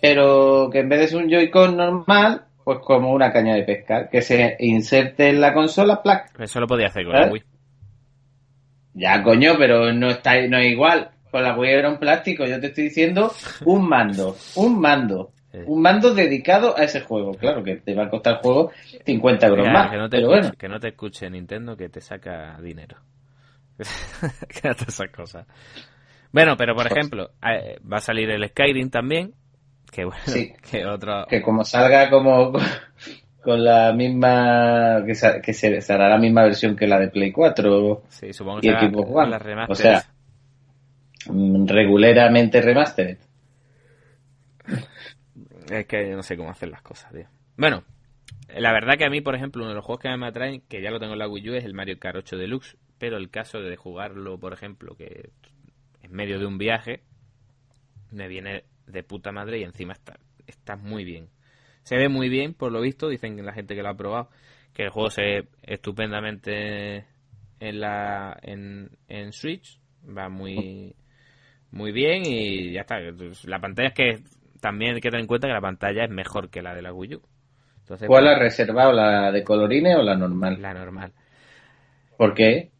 pero que en vez de ser un Joy-Con normal, pues como una caña de pescar, que se inserte en la consola, eso lo podía hacer con ¿Eh? la Wii. Ya, coño, pero no está no es igual. Con la Wii era un plástico, yo te estoy diciendo un mando, un mando. Un mando dedicado a ese juego. Claro que te va a costar el juego 50 euros más. que, no te pero escuche, bueno, que no te escuche Nintendo que te saca dinero. *laughs* que hace esas cosas. Bueno, pero por ejemplo, va a salir el Skyrim también. Que bueno, Sí. *laughs* que otro. que como salga como *laughs* con la misma. que, se, que se, se hará la misma versión que la de Play 4 Sí, supongo y que será O sea, mm, regularmente remastered. Es que no sé cómo hacer las cosas, tío. Bueno, la verdad que a mí, por ejemplo, uno de los juegos que me atraen, que ya lo tengo en la Wii U, es el Mario Kart 8 Deluxe. Pero el caso de jugarlo, por ejemplo, que en medio de un viaje, me viene de puta madre y encima está, está muy bien. Se ve muy bien, por lo visto, dicen la gente que lo ha probado, que el juego se ve estupendamente en la en, en Switch, va muy muy bien y ya está. La pantalla es que también hay que tener en cuenta que la pantalla es mejor que la de la Wii U. Entonces, ¿Cuál pues, has reservado? ¿La de colorines o la normal? la normal. ¿Por qué?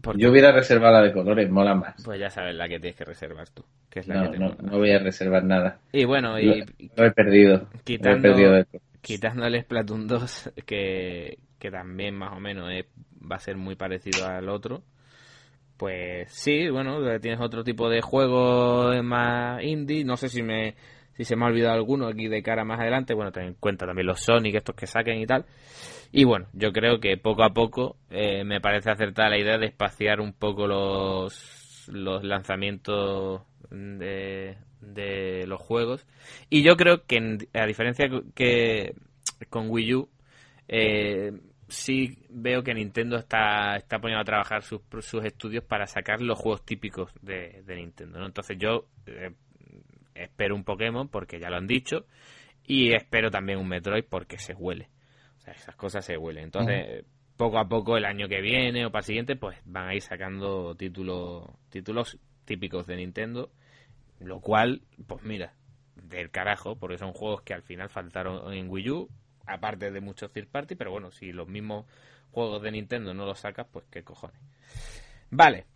Porque, Yo hubiera reservado la de colores, mola más. pues ya sabes la que tienes que reservar tú, que es la No, que no, no voy a reservar nada. Y bueno, Lo, y lo he perdido. Lo he quitando, perdido de- quitando el Splatoon 2, que, que también más o menos es- va a ser muy parecido al otro, pues sí, bueno, tienes otro tipo de juego más indie. No sé si me si se me ha olvidado alguno aquí de cara más adelante. Bueno, ten en cuenta también los Sonic, estos que saquen y tal. Y bueno, yo creo que poco a poco eh, me parece acertada la idea de espaciar un poco los, los lanzamientos de, de los juegos. Y yo creo que, a diferencia que con Wii U, eh, sí veo que Nintendo está, está poniendo a trabajar sus, sus estudios para sacar los juegos típicos de, Nintendo. Entonces yo eh, espero un Pokémon porque ya lo han dicho y espero también un Metroid porque se huele. O sea, esas cosas se huelen. Entonces, poco a poco el año que viene o para el siguiente, pues van a ir sacando títulos, títulos típicos de Nintendo, lo cual, pues mira, del carajo, porque son juegos que al final faltaron en Wii U, aparte de muchos third party, pero bueno, si los mismos juegos de Nintendo no los sacas, pues qué cojones. Vale,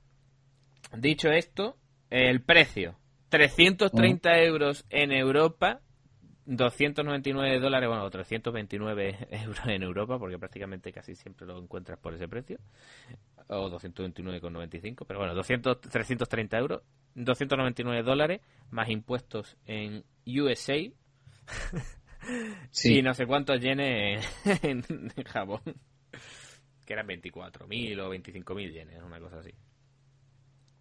dicho esto, el precio, 330 euros en Europa 299 dólares, bueno, 329 *laughs* euros en Europa, porque prácticamente casi siempre lo encuentras por ese precio. O 229,95, pero bueno, 200, 330 euros. 299 dólares, más impuestos en USA. Sí. *laughs* Y no sé cuántos yenes *laughs* en, en Japón. Que eran 24.000 o 25.000 yenes, una cosa así.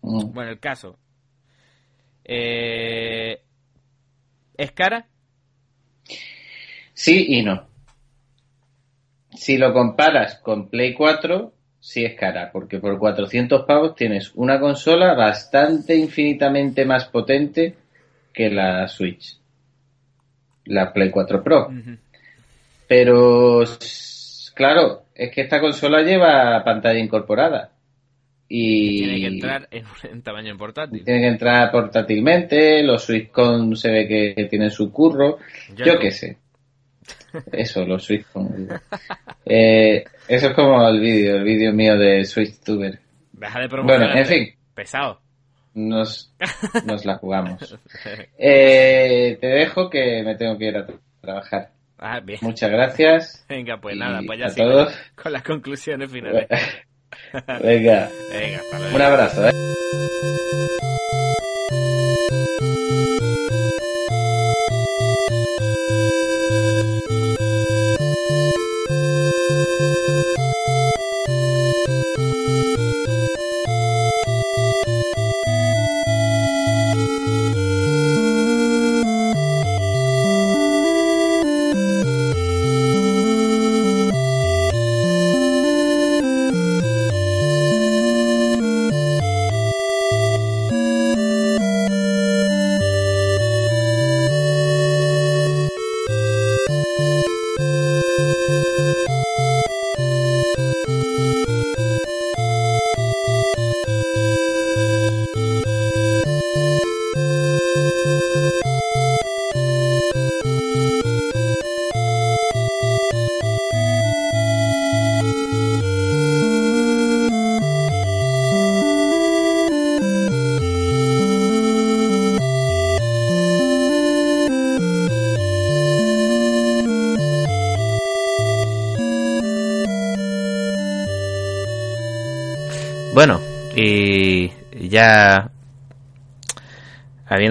Mm. Bueno, el caso. Eh, ¿Es cara? Sí y no. Si lo comparas con Play 4, sí es cara, porque por 400 pavos tienes una consola bastante infinitamente más potente que la Switch. La Play 4 Pro. Pero, claro, es que esta consola lleva pantalla incorporada. Y Tiene que entrar en, en tamaño portátil. tiene que entrar portátilmente, los Swisscom se ve que, que tienen su curro, yo Joy-Con. qué sé. *laughs* Eso, los Swisscom. digo. Eh, eso es como el vídeo, el vídeo mío de SwitchTuber. Deja de. Bueno, en fin, Pesado. nos, *laughs* nos la jugamos. *laughs* Eh, te dejo que me tengo que ir a tra- trabajar. Ah, bien. Muchas gracias. Venga, pues nada, pues ya todos. con las conclusiones finales. Venga, Venga, hasta luego. un abrazo. ¿eh?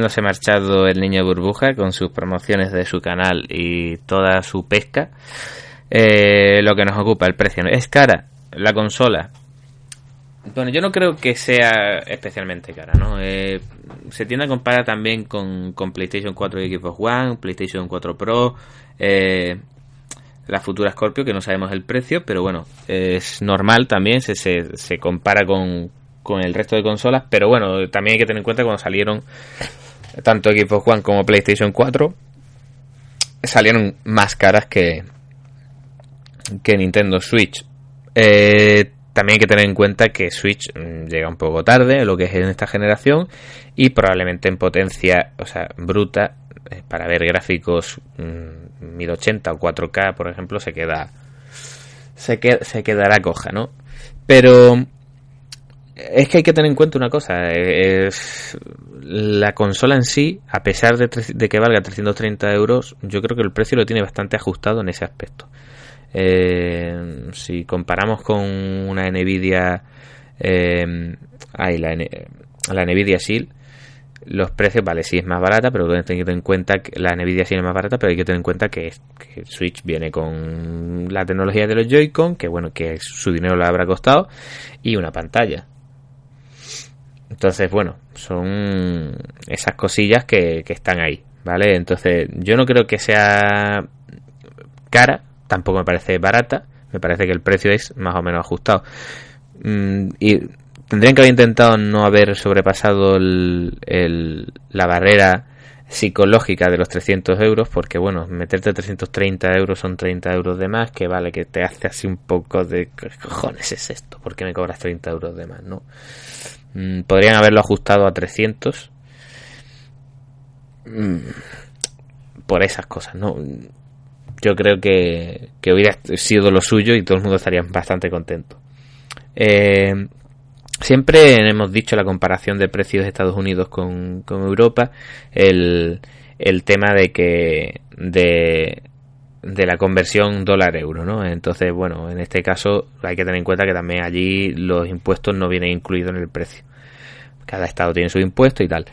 Habiéndose marchado el niño burbuja con sus promociones de su canal y toda su pesca, eh, lo que nos ocupa el precio. ¿Es cara la consola? Bueno, yo no creo que sea especialmente cara, ¿no? Eh, se tiende a comparar también con, con PlayStation 4 y Xbox One, PlayStation 4 Pro, eh, la futura Scorpio, que no sabemos el precio, pero bueno, es normal también, se, se, se compara con, con el resto de consolas, pero bueno, también hay que tener en cuenta cuando salieron tanto Xbox One como PlayStation 4, salieron más caras que, que Nintendo Switch. Eh, también hay que tener en cuenta que Switch mm, llega un poco tarde, lo que es en esta generación, y probablemente en potencia, o sea, bruta, eh, para ver gráficos mm, 1080 o 4K, por ejemplo, se queda se, que- se quedará coja, ¿no? Pero es que hay que tener en cuenta una cosa, eh, es la consola en sí, a pesar de, que valga 330 euros, yo creo que el precio lo tiene bastante ajustado en ese aspecto. Eh, si comparamos con una Nvidia, eh, la, la Nvidia Shield, los precios, vale, sí es más barata, pero hay que tener en cuenta que la Nvidia sí es más barata, pero hay que tener en cuenta que, que Switch viene con la tecnología de los Joy-Con, que bueno, que su dinero le habrá costado, y una pantalla. Entonces, bueno, son esas cosillas que, que están ahí, ¿vale? Entonces, yo no creo que sea cara, tampoco me parece barata, me parece que el precio es más o menos ajustado. Mm, y tendrían que haber intentado no haber sobrepasado el- el- la barrera psicológica de los 300 euros, porque bueno, meterte 330 euros son 30 euros de más, que vale, que te hace así un poco de ¿qué cojones es esto? ¿Por qué me cobras 30 euros de más? No. Mm, podrían haberlo ajustado a 300 Mm, por esas cosas, ¿no? Yo creo que, que hubiera sido lo suyo y todo el mundo estaría bastante contento. Eh, siempre hemos dicho la comparación de precios de Estados Unidos con, con Europa. El, el tema de que de, de la conversión dólar-euro, ¿no? Entonces, bueno, en este caso hay que tener en cuenta que también allí los impuestos no vienen incluidos en el precio. Cada estado tiene su impuesto y tal.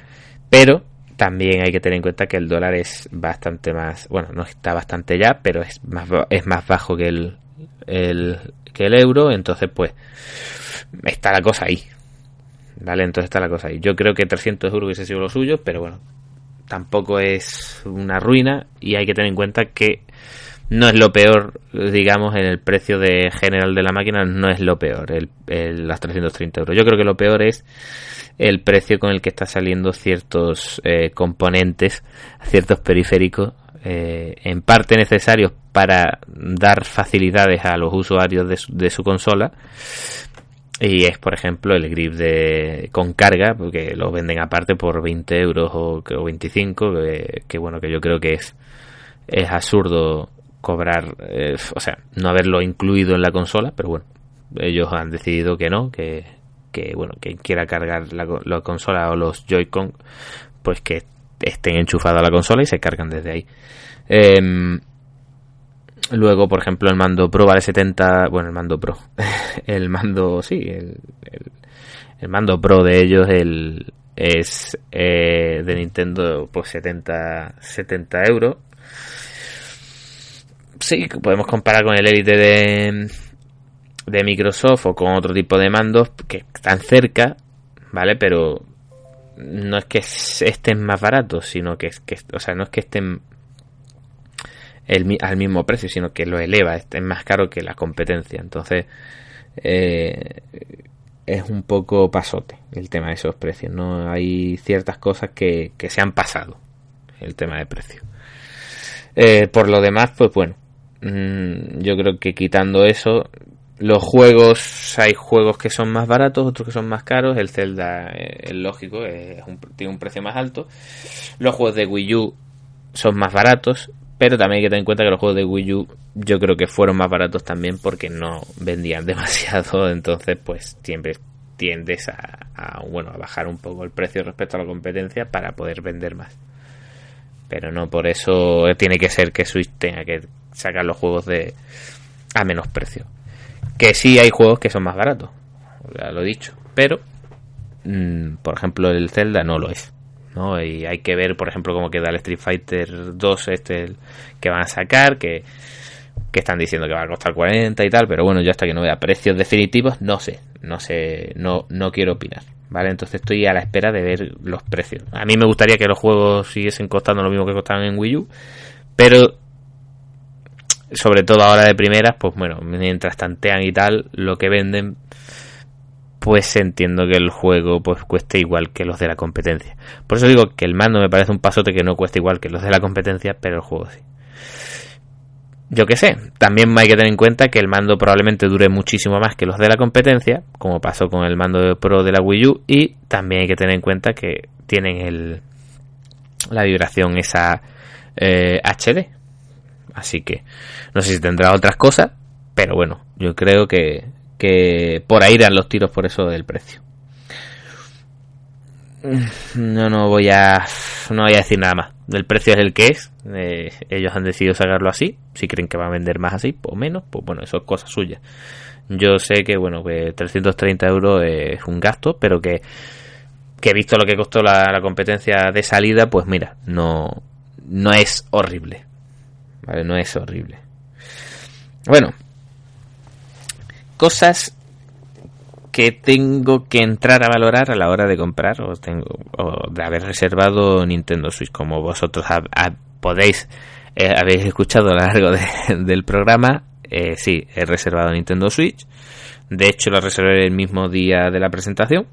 Pero también hay que tener en cuenta que el dólar es bastante más, bueno, no está bastante ya, pero es más, es más bajo que el, el, que el euro, entonces pues está la cosa ahí. ¿Vale? Entonces está la cosa ahí. Yo creo que 300 euros hubiese sido lo suyo, pero bueno, tampoco es una ruina y hay que tener en cuenta que no es lo peor, digamos, en el precio de general de la máquina, no es lo peor, el, el, las 330 euros. Yo creo que lo peor es el precio con el que está saliendo ciertos eh, componentes, ciertos periféricos, eh, en parte necesarios para dar facilidades a los usuarios de su, de su consola, y es por ejemplo el grip de con carga porque lo venden aparte por 20 euros o, o 25 que, que, bueno que yo creo que es es absurdo cobrar eh, o sea no haberlo incluido en la consola pero bueno ellos han decidido que no que, que bueno quien quiera cargar la, la consola o los Joy-Con pues que estén enchufados a la consola y se cargan desde ahí. Eh, Luego, por ejemplo, el mando Pro vale 70. Bueno, el mando Pro. *laughs* el mando, sí, el, el, mando Pro de ellos el, es eh, de Nintendo, pues 70, 70 euros. Sí, podemos comparar con el Elite de, de Microsoft o con otro tipo de mandos que están cerca, ¿vale? Pero no es que estén más baratos, sino que, que o sea, no es que estén al mismo precio, sino que lo eleva, es más caro que la competencia. Entonces, eh, es un poco pasote el tema de esos precios. No hay ciertas cosas que, que se han pasado el tema de precio. Eh, por lo demás, pues bueno, mmm, yo creo que quitando eso, los juegos, hay juegos que son más baratos, otros que son más caros. El Zelda eh, es lógico, es tiene un precio más alto. Los juegos de Wii U son más baratos, pero también hay que tener en cuenta que los juegos de Wii U yo creo que fueron más baratos también porque no vendían *laughs* demasiado, entonces pues siempre tiendes a, bueno a bajar un poco el precio respecto a la competencia para poder vender más. Pero no por eso tiene que ser que Switch tenga que sacar los juegos de a menos precio. Que sí hay juegos que son más baratos, ya lo he dicho, pero mmm, por ejemplo el Zelda no lo es. ¿No? Y hay que ver, por ejemplo, cómo queda el Street Fighter 2 este que van a sacar, que, que están diciendo que va a costar 40 y tal, pero bueno, yo hasta que no vea precios definitivos, no sé, no sé, no, no quiero opinar. ¿Vale? Entonces estoy a la espera de ver los precios. A mí me gustaría que los juegos siguiesen costando lo mismo que costaban en Wii U, pero sobre todo ahora de primeras, pues bueno, mientras tantean y tal, lo que venden pues entiendo que el juego pues cueste igual que los de la competencia. Por eso digo que el mando me parece un pasote que no cuesta igual que los de la competencia, pero el juego sí. Yo que sé, también hay que tener en cuenta que el mando probablemente dure muchísimo más que los de la competencia, como pasó con el mando Pro de la Wii U, y también hay que tener en cuenta que tienen el la vibración esa eh, HD. Así que no sé si tendrá otras cosas, pero bueno, yo creo que que por ahí irán los tiros por eso del precio. No, no voy a no voy a decir nada más. El precio es el que es. Eh, ellos han decidido sacarlo así. Si creen que va a vender más así o menos, pues bueno, eso es cosa suya. Yo sé que bueno, que 330 euros es un gasto, pero que, que visto lo que costó la, la competencia de salida, pues mira, no, no es horrible. Vale, no es horrible. Bueno, cosas que tengo que entrar a valorar a la hora de comprar o, tengo, o de haber reservado Nintendo Switch. Como vosotros podéis, eh, habéis escuchado a lo largo de, *laughs* del programa, eh, sí, he reservado Nintendo Switch. De hecho, lo reservé el mismo día de la presentación.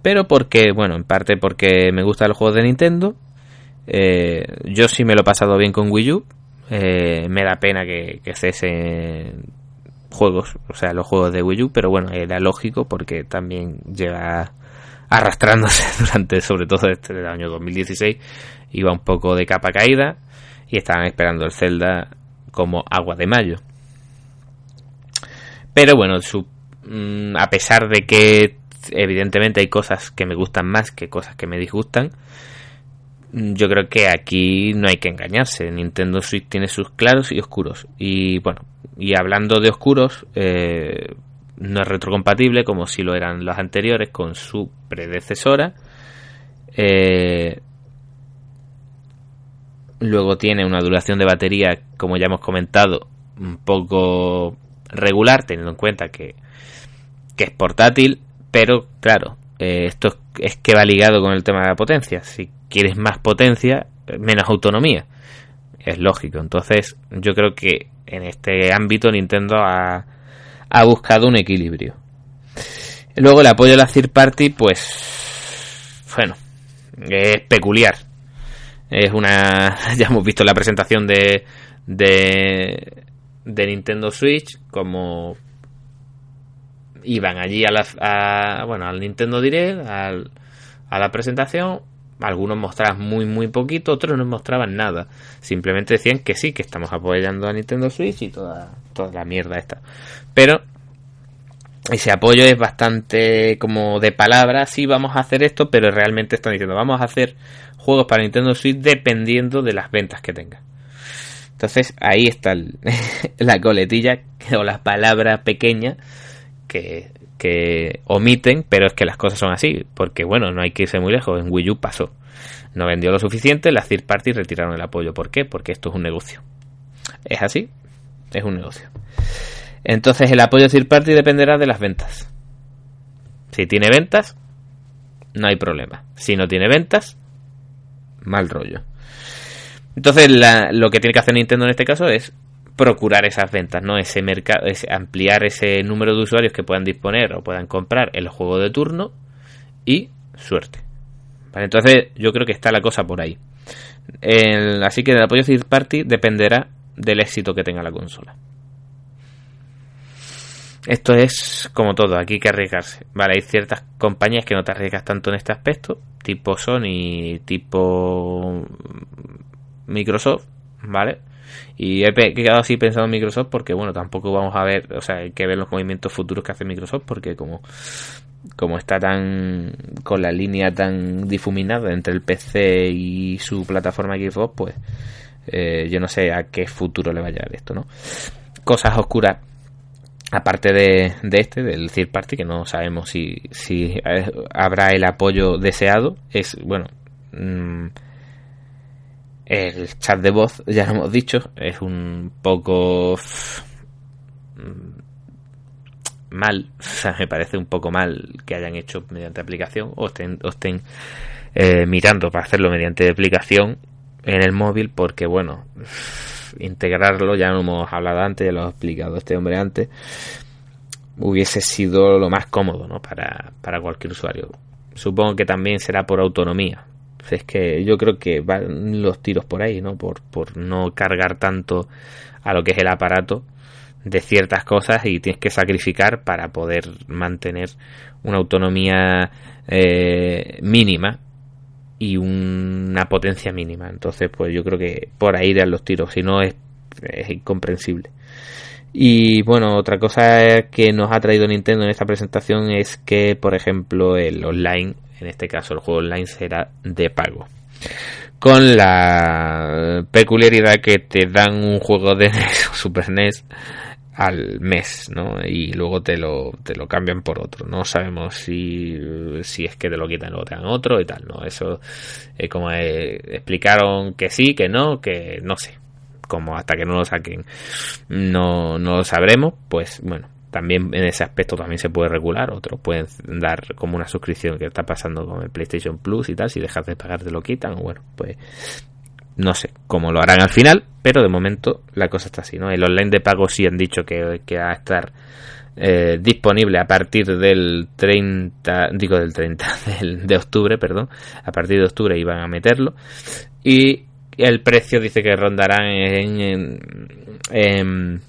Pero porque, bueno, en parte porque me gustan los juegos de Nintendo. Eh, yo sí me lo he pasado bien con Wii U. Me da pena que, que cese juegos, o sea, los juegos de Wii U, pero bueno, era lógico porque también lleva arrastrándose *laughs* durante, sobre todo este del año 2016, iba un poco de capa caída y estaban esperando el Zelda como agua de mayo. Pero bueno, su, mm, a pesar de que evidentemente hay cosas que me gustan más que cosas que me disgustan, yo creo que aquí no hay que engañarse. Nintendo Switch tiene sus claros y oscuros. Y bueno, y hablando de oscuros, eh, no es retrocompatible como si lo eran los anteriores con su predecesora. Eh, luego tiene una duración de batería, como ya hemos comentado, un poco regular, teniendo en cuenta que, que es portátil. Pero claro, eh, esto es que va ligado con el tema de la potencia. Si quieres más potencia, menos autonomía. Es lógico. Entonces, yo creo que en este ámbito Nintendo ha, ha buscado un equilibrio. Luego el apoyo de la third party, pues, bueno, es peculiar. Es una, *laughs* ya hemos visto la presentación de, de, de Nintendo Switch, como iban allí a la, bueno, al Nintendo Direct, al, a la presentación, algunos mostraban muy muy poquito, otros no mostraban nada. Simplemente decían que sí, que estamos apoyando a Nintendo Switch y toda, toda la mierda esta. Pero ese apoyo es bastante como de palabra, sí vamos a hacer esto, pero realmente están diciendo vamos a hacer juegos para Nintendo Switch dependiendo de las ventas que tenga. Entonces ahí está *laughs* la coletilla o la palabra pequeña que omiten, pero es que las cosas son así, porque bueno, no hay que irse muy lejos, en Wii U pasó. No vendió lo suficiente, las third parties retiraron el apoyo. ¿Por qué? Porque esto es un negocio. Es así, es un negocio. Entonces el apoyo third party dependerá de las ventas. Si tiene ventas, no hay problema. Si no tiene ventas, mal rollo. Entonces lo que tiene que hacer Nintendo en este caso es procurar esas ventas, ¿no? Ese mercado, ampliar ese número de usuarios que puedan disponer o puedan comprar el juego de turno y suerte. Vale, entonces yo creo que está la cosa por ahí. así que el apoyo third party dependerá del éxito que tenga la consola. Esto es como todo, aquí hay que arriesgarse. Vale, hay ciertas compañías que no te arriesgas tanto en este aspecto, tipo Sony, tipo Microsoft, ¿vale? Y he quedado así pensando en Microsoft porque, bueno, tampoco vamos a ver, o sea, hay que ver los movimientos futuros que hace Microsoft porque como, como está tan, con la línea tan difuminada entre el PC y su plataforma Xbox, pues eh, yo no sé a qué futuro le va a llevar esto, ¿no? Cosas oscuras aparte de, de, este, del third party, que no sabemos si, si habrá el apoyo deseado, es, bueno, mmm, el chat de voz, ya lo hemos dicho, es un poco mal, o sea, me parece un poco mal que hayan hecho mediante aplicación o estén, estén eh, mirando para hacerlo mediante aplicación en el móvil porque bueno, integrarlo, ya lo hemos hablado antes, ya lo ha explicado este hombre antes, hubiese sido lo más cómodo ¿no? para, para cualquier usuario. Supongo que también será por autonomía, es que yo creo que van los tiros por ahí, ¿no? Por, por no cargar tanto a lo que es el aparato de ciertas cosas y tienes que sacrificar para poder mantener una autonomía eh, mínima y una potencia mínima. Entonces, pues yo creo que por ahí irán los tiros, si no es, es incomprensible. Y bueno, otra cosa que nos ha traído Nintendo en esta presentación es que, por ejemplo, el online en este caso el juego online será de pago. Con la peculiaridad que te dan un juego de *laughs* Super NES al mes, ¿no? Y luego te lo, te lo cambian por otro. No sabemos si, si es que te lo quitan o te dan otro y tal, ¿no? Eso es como eh, explicaron que sí, que no, que no sé. Como hasta que no lo saquen no, no lo sabremos, pues bueno, también en ese aspecto también se puede regular, otros pueden dar como una suscripción que está pasando con el PlayStation Plus y tal, si dejas de pagar te lo quitan, bueno, pues no sé cómo lo harán al final, pero de momento la cosa está así, ¿no? El online de pago sí han dicho que, que va a estar eh, disponible a partir del 30, digo del 30, *laughs* del, de octubre, perdón, a partir de octubre iban a meterlo y el precio dice que rondarán en, en en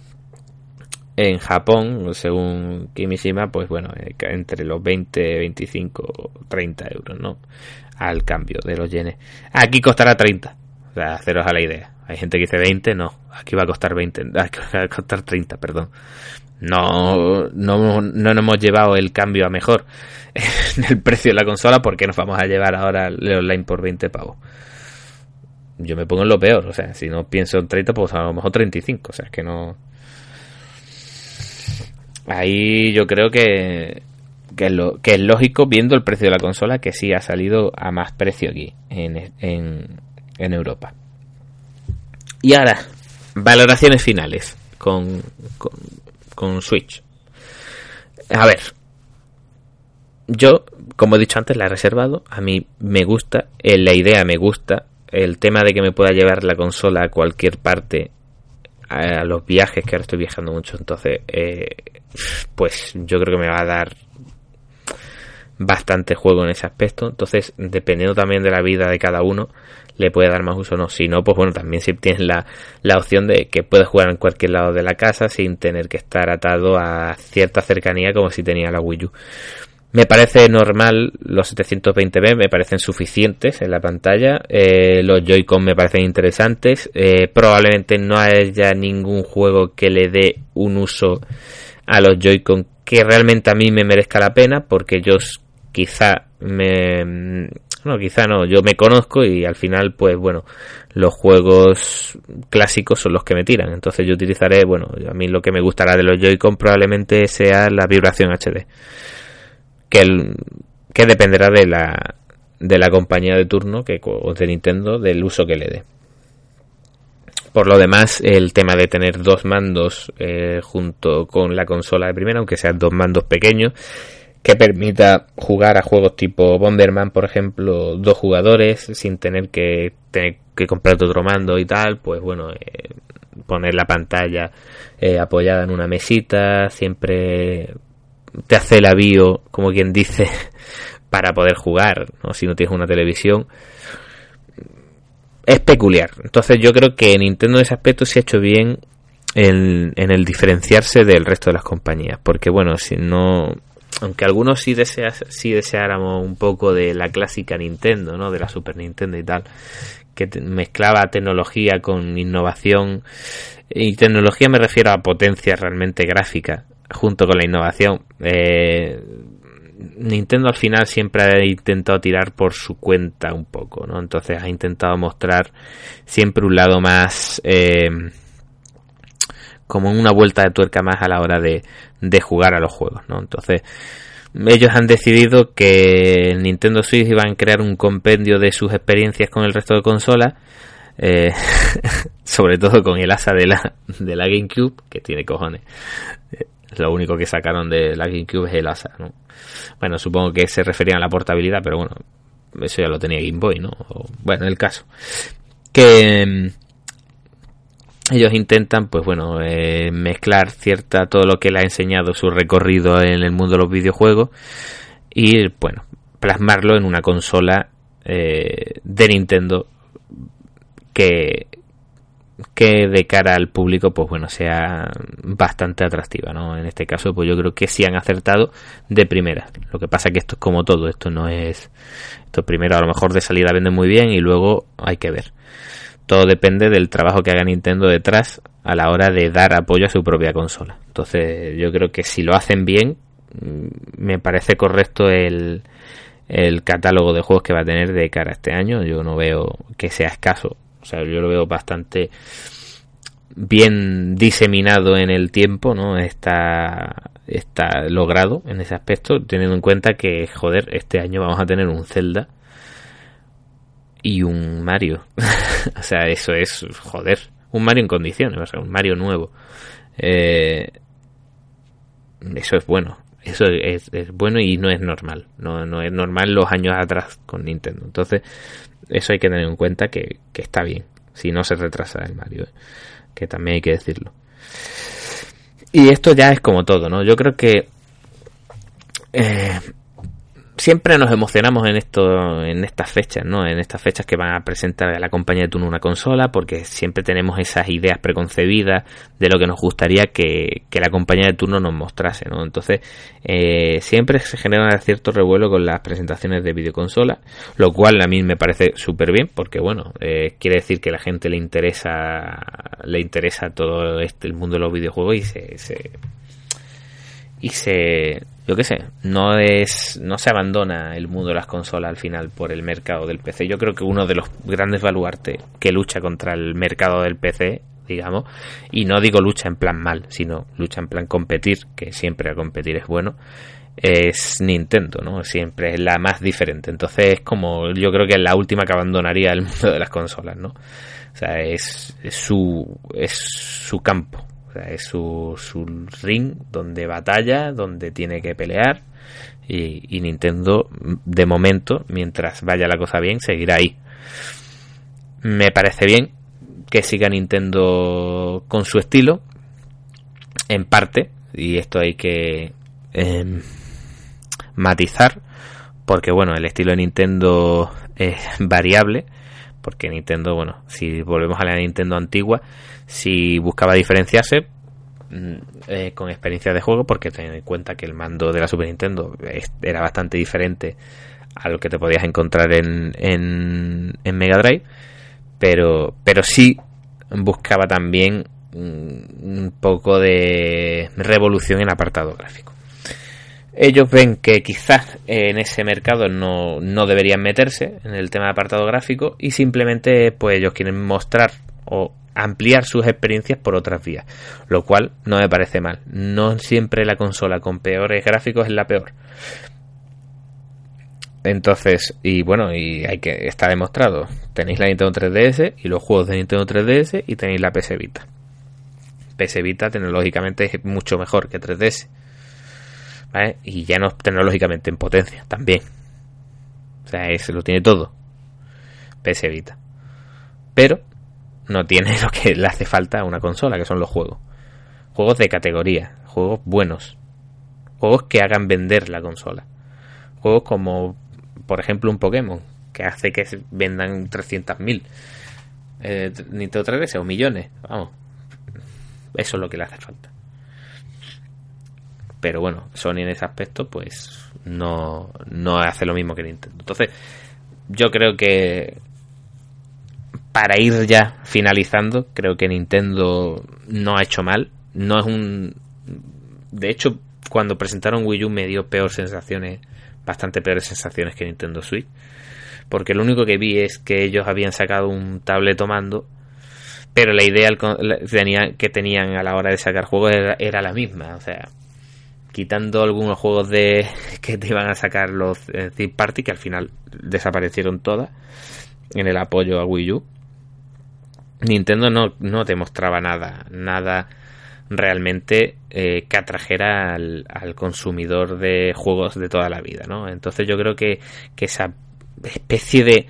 Japón, según Kimishima, pues bueno, eh, entre los 20, 25, 30 euros, ¿no? Al cambio de los yenes. Aquí costará 30, o sea, haceros a la idea. Hay gente que dice 20, no, aquí va a costar 20, *laughs* aquí va a costar 30, perdón. No, no, no nos hemos llevado el cambio a mejor *laughs* en el precio de la consola, porque nos vamos a llevar ahora el online por 20 pavos. yo me pongo en lo peor. O sea, si no pienso en 30, pues a lo mejor 35. O sea, es que no. Ahí yo creo que, que, es lógico viendo el precio de la consola que sí ha salido a más precio aquí en, en, Europa. Y ahora, valoraciones finales con, con, con Switch. A ver, yo, como he dicho antes, la he reservado. A mí me gusta, eh, la idea me gusta. El tema de que me pueda llevar la consola a cualquier parte, a los viajes, que ahora estoy viajando mucho, entonces, eh, pues yo creo que me va a dar bastante juego en ese aspecto. Entonces, dependiendo también de la vida de cada uno, le puede dar más uso o no. Si no, pues bueno, también si tienes la, la opción de que puedes jugar en cualquier lado de la casa sin tener que estar atado a cierta cercanía como si tenía la Wii U. Me parece normal, los 720p me parecen suficientes en la pantalla, eh, los Joy-Con me parecen interesantes, eh, probablemente no haya ningún juego que le dé un uso a los Joy-Con que realmente a mí me merezca la pena, porque yo quizá me... No, quizá no, yo me conozco y al final, pues bueno, los juegos clásicos son los que me tiran. Entonces yo utilizaré, bueno, a mí lo que me gustará de los Joy-Con probablemente sea la vibración HD que, el, que dependerá de la, de la compañía de turno que, o de Nintendo del uso que le dé. Por lo demás, el tema de tener dos mandos eh, junto con la consola de primera, aunque sean dos mandos pequeños, que permita jugar a juegos tipo Bomberman, por ejemplo, dos jugadores sin tener que tener que comprar otro mando y tal, pues bueno, eh, poner la pantalla eh, apoyada en una mesita, siempre te hace el avío, como quien dice, *laughs* para poder jugar, ¿no? si no tienes una televisión. Es peculiar. Entonces yo creo que Nintendo en ese aspecto se ha hecho bien en, en el diferenciarse del resto de las compañías. Porque bueno, si no... Aunque algunos sí, deseas, sí deseáramos un poco de la clásica Nintendo, ¿no? De la Super Nintendo y tal. Que mezclaba tecnología con innovación. Y tecnología me refiero a potencia realmente gráfica junto con la innovación. Eh, Nintendo al final siempre ha intentado tirar por su cuenta un poco, ¿no? Entonces ha intentado mostrar siempre un lado más eh, como una vuelta de tuerca más a la hora de, de jugar a los juegos, ¿no? Entonces ellos han decidido que Nintendo Switch iban a crear un compendio de sus experiencias con el resto de consolas eh, *laughs* sobre todo con el asa de la, de la GameCube, que tiene cojones. Lo único que sacaron de la GameCube es el asa, ¿no? Bueno, supongo que se referían a la portabilidad, pero bueno, eso ya lo tenía Game Boy, ¿no? bueno, el caso. Que mm, ellos intentan, pues bueno, eh, mezclar cierta todo lo que le ha enseñado su recorrido en el mundo de los videojuegos y, bueno, plasmarlo en una consola eh, de Nintendo que que de cara al público, pues bueno, sea bastante atractiva, ¿no? En este caso, pues yo creo que sí han acertado de primera. Lo que pasa que esto es como todo, esto no es... Esto primero a lo mejor de salida vende muy bien y luego hay que ver. Todo depende del trabajo que haga Nintendo detrás a la hora de dar apoyo a su propia consola. Entonces yo creo que si lo hacen bien, mm, me parece correcto el, el catálogo de juegos que va a tener de cara a este año. Yo no veo que sea escaso sea, yo lo veo bastante bien diseminado en el tiempo, ¿no? Está, está logrado en ese aspecto, teniendo en cuenta que, joder, este año vamos a tener un Zelda y un Mario. *laughs* o sea, eso es, joder, un Mario en condiciones, o sea, un Mario nuevo. Eh, eso es bueno. Eso es, es, bueno y no es normal. No, no es normal los años atrás con Nintendo. Entonces, eso hay que tener en cuenta que, que está bien. Si no se retrasa el Mario, ¿eh? que también hay que decirlo. Y esto ya es como todo, ¿no? Yo creo que eh, siempre nos emocionamos en esto, en estas fechas, ¿no? En estas fechas que van a presentar a la compañía de turno una consola, porque siempre tenemos esas ideas preconcebidas de lo que nos gustaría que, la compañía de turno nos mostrase, ¿no? Entonces, eh, siempre se genera cierto revuelo con las presentaciones de videoconsola, lo cual a mí me parece súper bien, porque bueno, eh, quiere decir que a la gente le interesa, le interesa todo este, el mundo de los videojuegos y se, se y se yo qué sé, no es no se abandona el mundo de las consolas al final por el mercado del PC. Yo creo que uno de los grandes baluartes que lucha contra el mercado del PC, digamos, y no digo lucha en plan mal, sino lucha en plan competir, que siempre a competir es bueno, es Nintendo, ¿no? Siempre es la más diferente. Entonces es como, yo creo que es la última que abandonaría el mundo de las consolas, ¿no? O sea, es, es su, es su campo, es su, su ring donde batalla, donde tiene que pelear. Y, Nintendo, de momento, mientras vaya la cosa bien, seguirá ahí. Me parece bien que siga Nintendo con su estilo, en parte, y esto hay que eh, matizar, porque bueno, el estilo de Nintendo es variable, porque Nintendo, bueno, si volvemos a la Nintendo antigua, si buscaba diferenciarse mm, eh, con experiencias de juego, porque ten en cuenta que el mando de la Super Nintendo era bastante diferente a lo que te podías encontrar en, en, en Mega Drive, pero, pero sí buscaba también un poco de revolución en apartado gráfico. Ellos ven que quizás en ese mercado no, no deberían meterse en el tema de apartado gráfico y simplemente pues ellos quieren mostrar o ampliar sus experiencias por otras vías, lo cual no me parece mal. No siempre la consola con peores gráficos es la peor. Entonces, y bueno, y hay que está demostrado. Tenéis la Nintendo 3DS y los juegos de Nintendo 3DS y tenéis la PS Vita. PS Vita tecnológicamente es mucho mejor que 3DS. ¿Vale? Y ya no tecnológicamente en potencia también. O sea, es, lo tiene todo. PS Vita. Pero no tiene *laughs* lo que le hace falta a una consola, que son los juegos. Juegos de categoría, juegos buenos. Juegos que hagan vender la consola. Juegos como, por ejemplo, un Pokémon, que hace que vendan 300.000 eh, Nintendo 3DS o millones. Vamos. Eso es lo que le hace falta. Pero bueno, Sony en ese aspecto, pues no, no hace lo mismo que Nintendo. Entonces, yo creo que para ir ya finalizando, creo que Nintendo no ha hecho mal. No es un. De hecho, cuando presentaron Wii U me dio peor sensaciones, bastante peores sensaciones que Nintendo Switch. Porque lo único que vi es que ellos habían sacado un tableto mando, pero la idea que tenían a la hora de sacar juegos era la misma. O sea, quitando algunos juegos de *laughs* que te iban a sacar los eh, third party, que al final desaparecieron todas en el apoyo a Wii U. Nintendo no, no te mostraba nada, nada realmente eh, que atrajera al, al consumidor de juegos de toda la vida, ¿no? Entonces yo creo que, que esa especie de,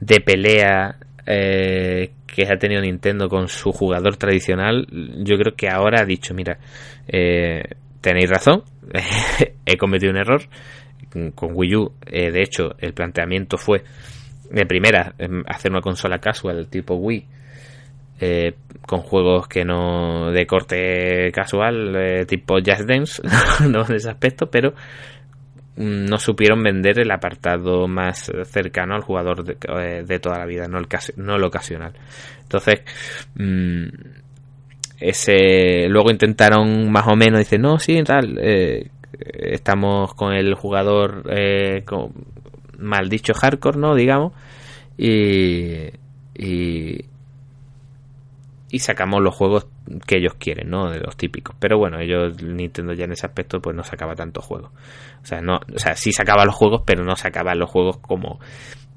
de pelea eh, que ha tenido Nintendo con su jugador tradicional, yo creo que ahora ha dicho, mira, eh, tenéis razón, *laughs* he cometido un error. Con Wii U, eh, de hecho, el planteamiento fue de primera em, hacer una consola casual tipo Wii eh, con juegos que no de corte casual eh, tipo Just Dance *laughs* no en ese aspecto pero mm, no supieron vender el apartado más cercano al jugador de, toda la vida no el, no el ocasional. Entonces mm, ese luego intentaron más o menos dice no sí tal eh, estamos con el jugador eh, con, mal dicho hardcore no digamos y, y y sacamos los juegos que ellos quieren, ¿no? De los típicos. Pero bueno, ellos, Nintendo ya en ese aspecto, pues no sacaba tantos juegos. O sea, no, o sea, sí sacaba los juegos, pero no sacaba los juegos como,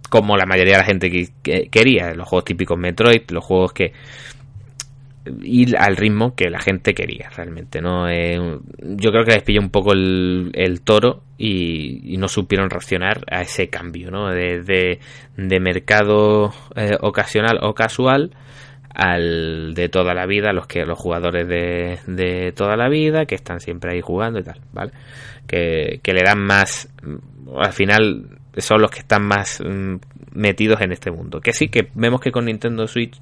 como la mayoría de la gente que, que quería. Los juegos típicos Metroid, los juegos que, ir al ritmo que la gente quería realmente no Eh, yo creo que les pilló un poco el, el toro y, no supieron reaccionar a ese cambio no de, de, mercado eh, ocasional o casual al de toda la vida los que los jugadores de, de toda la vida que están siempre ahí jugando y tal vale que, que le dan más al final son los que están más mm, metidos en este mundo. Que sí que vemos que con Nintendo Switch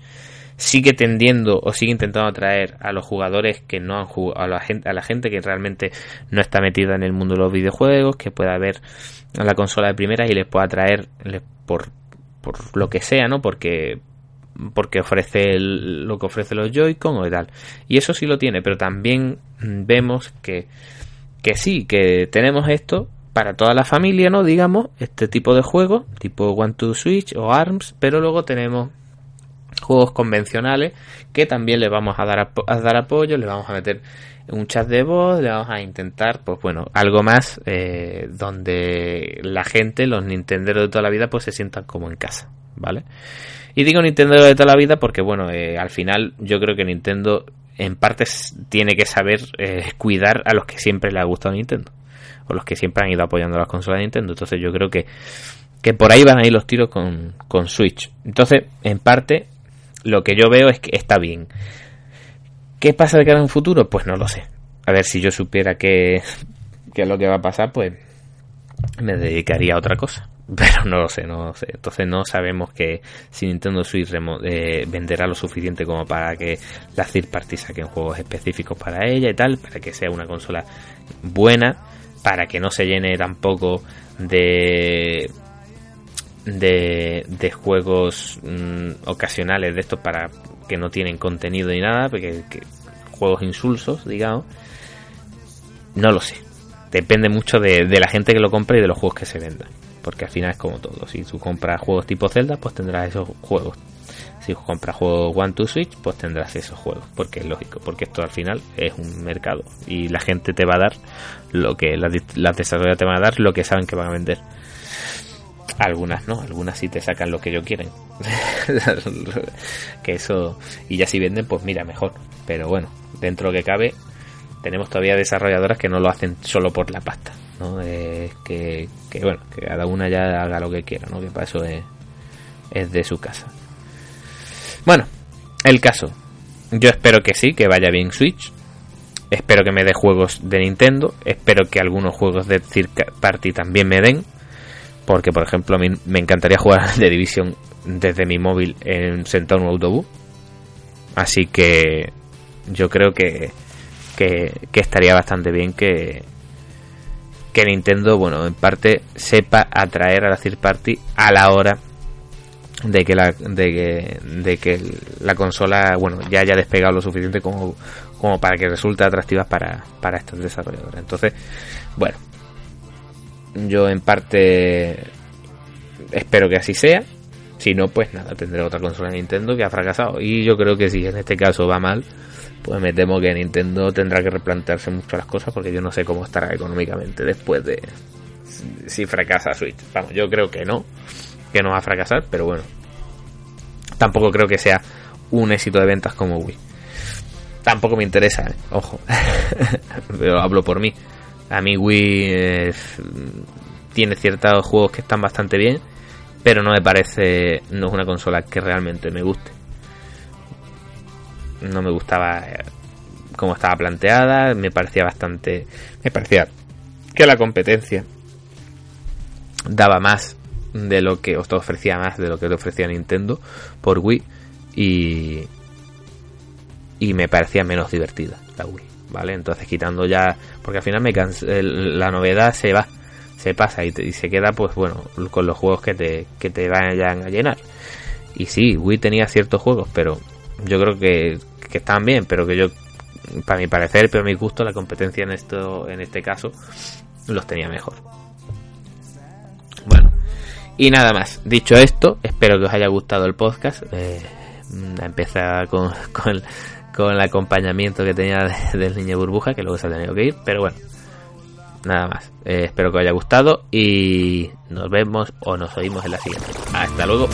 sigue tendiendo o sigue intentando atraer a los jugadores que no han jugado, a la gente, a la gente que realmente no está metida en el mundo de los videojuegos, que pueda ver a la consola de primeras y les pueda atraer por, por lo que sea, ¿no? Porque porque ofrece el- lo que ofrece los Joy-Con o tal. Y eso sí lo tiene, pero también vemos que que sí, que tenemos esto para toda la familia, ¿no? Digamos, este tipo de juegos, tipo One to Switch o ARMS, pero luego tenemos juegos convencionales que también le vamos a dar, a dar apoyo, le vamos a meter un chat de voz, le vamos a intentar, pues bueno, algo más eh, donde la gente, los Nintendo de toda la vida, pues se sientan como en casa, ¿vale? Y digo Nintendo de toda la vida porque, bueno, eh, al final yo creo que Nintendo en parte tiene que saber eh, cuidar a los que siempre le ha gustado Nintendo, o los que siempre han ido apoyando las consolas de Nintendo. Entonces yo creo que, que por ahí van a ir los tiros con, con Switch. Entonces, en parte, lo que yo veo es que está bien. ¿Qué pasa de cara a un futuro? Pues no lo sé. A ver, si yo supiera que, que es lo que va a pasar, pues me dedicaría a otra cosa. *laughs* Pero no lo sé, no lo sé. Entonces no sabemos que si Nintendo Switch eh, venderá lo suficiente como para que las third parties saquen juegos específicos para ella y tal, para que sea una consola buena, para que no se llene tampoco de de, de juegos mm, ocasionales de estos para que no tienen contenido ni nada, porque juegos insulsos, digamos. No lo sé. Depende mucho de, de, la gente que lo compra y de los juegos que se vendan. Porque al final es como todo. Si tú compras juegos tipo Zelda, pues tendrás esos juegos. Si compras juegos One to Switch, pues tendrás esos juegos. Porque es lógico. Porque esto al final es un mercado. Y la gente te va a dar lo que las, las desarrolladoras te van a dar lo que saben que van a vender. Algunas no, algunas sí te sacan lo que ellos quieren. *laughs* que eso, y ya si venden, pues mira, mejor. Pero bueno, dentro que cabe, tenemos todavía desarrolladoras que no lo hacen solo por la pasta. ¿no? Eh, que, bueno, que cada una ya haga lo que quiera, ¿no? Que para eso es, es de su casa. Bueno, el caso. Yo espero que sí, que vaya bien Switch. Espero que me dé juegos de Nintendo. Espero que algunos juegos de Third Party también me den porque, por ejemplo, a mí me encantaría jugar de Division desde mi móvil en sentado en un autobús. Así que yo creo que, que, estaría bastante bien que, que Nintendo, bueno, en parte sepa atraer a la third party a la hora de que la, de que, de que la consola, bueno, ya haya despegado lo suficiente como, como para que resulte atractiva para, para estos desarrolladores. Entonces, bueno, yo en parte espero que así sea. Si no, pues nada, tendré otra consola de Nintendo que ha fracasado. Y yo creo que si en este caso va mal, pues me temo que Nintendo tendrá que replantearse mucho las cosas porque yo no sé cómo estará económicamente después de si fracasa Switch. Vamos, yo creo que no, que no va a fracasar, pero bueno. Tampoco creo que sea un éxito de ventas como Wii. Tampoco me interesa, ¿eh? ojo. *laughs* pero hablo por mí. A mí Wii eh, tiene ciertos juegos que están bastante bien, pero no me parece, no es una consola que realmente me guste. No me gustaba eh, cómo estaba planteada, me parecía bastante, me parecía que la competencia daba más de lo que os ofrecía más de lo que te ofrecía Nintendo por Wii y y me parecía menos divertida la Wii. ¿Vale? Entonces quitando ya, porque al final me la novedad se va, se pasa y, se queda pues bueno, con los juegos que te, que te vayan a llenar. Y sí, Wii tenía ciertos juegos, pero yo creo que, que están bien, pero que yo, para mi parecer, pero a mi gusto, la competencia en esto, en este caso, los tenía mejor. Bueno, y nada más. Dicho esto, espero que os haya gustado el podcast. Eh, empezar con, *laughs* con, con el acompañamiento que tenía del niño burbuja, que luego se ha tenido que ir, pero bueno, nada más. Eh, espero que os haya gustado y nos vemos o nos oímos en la siguiente. Hasta luego.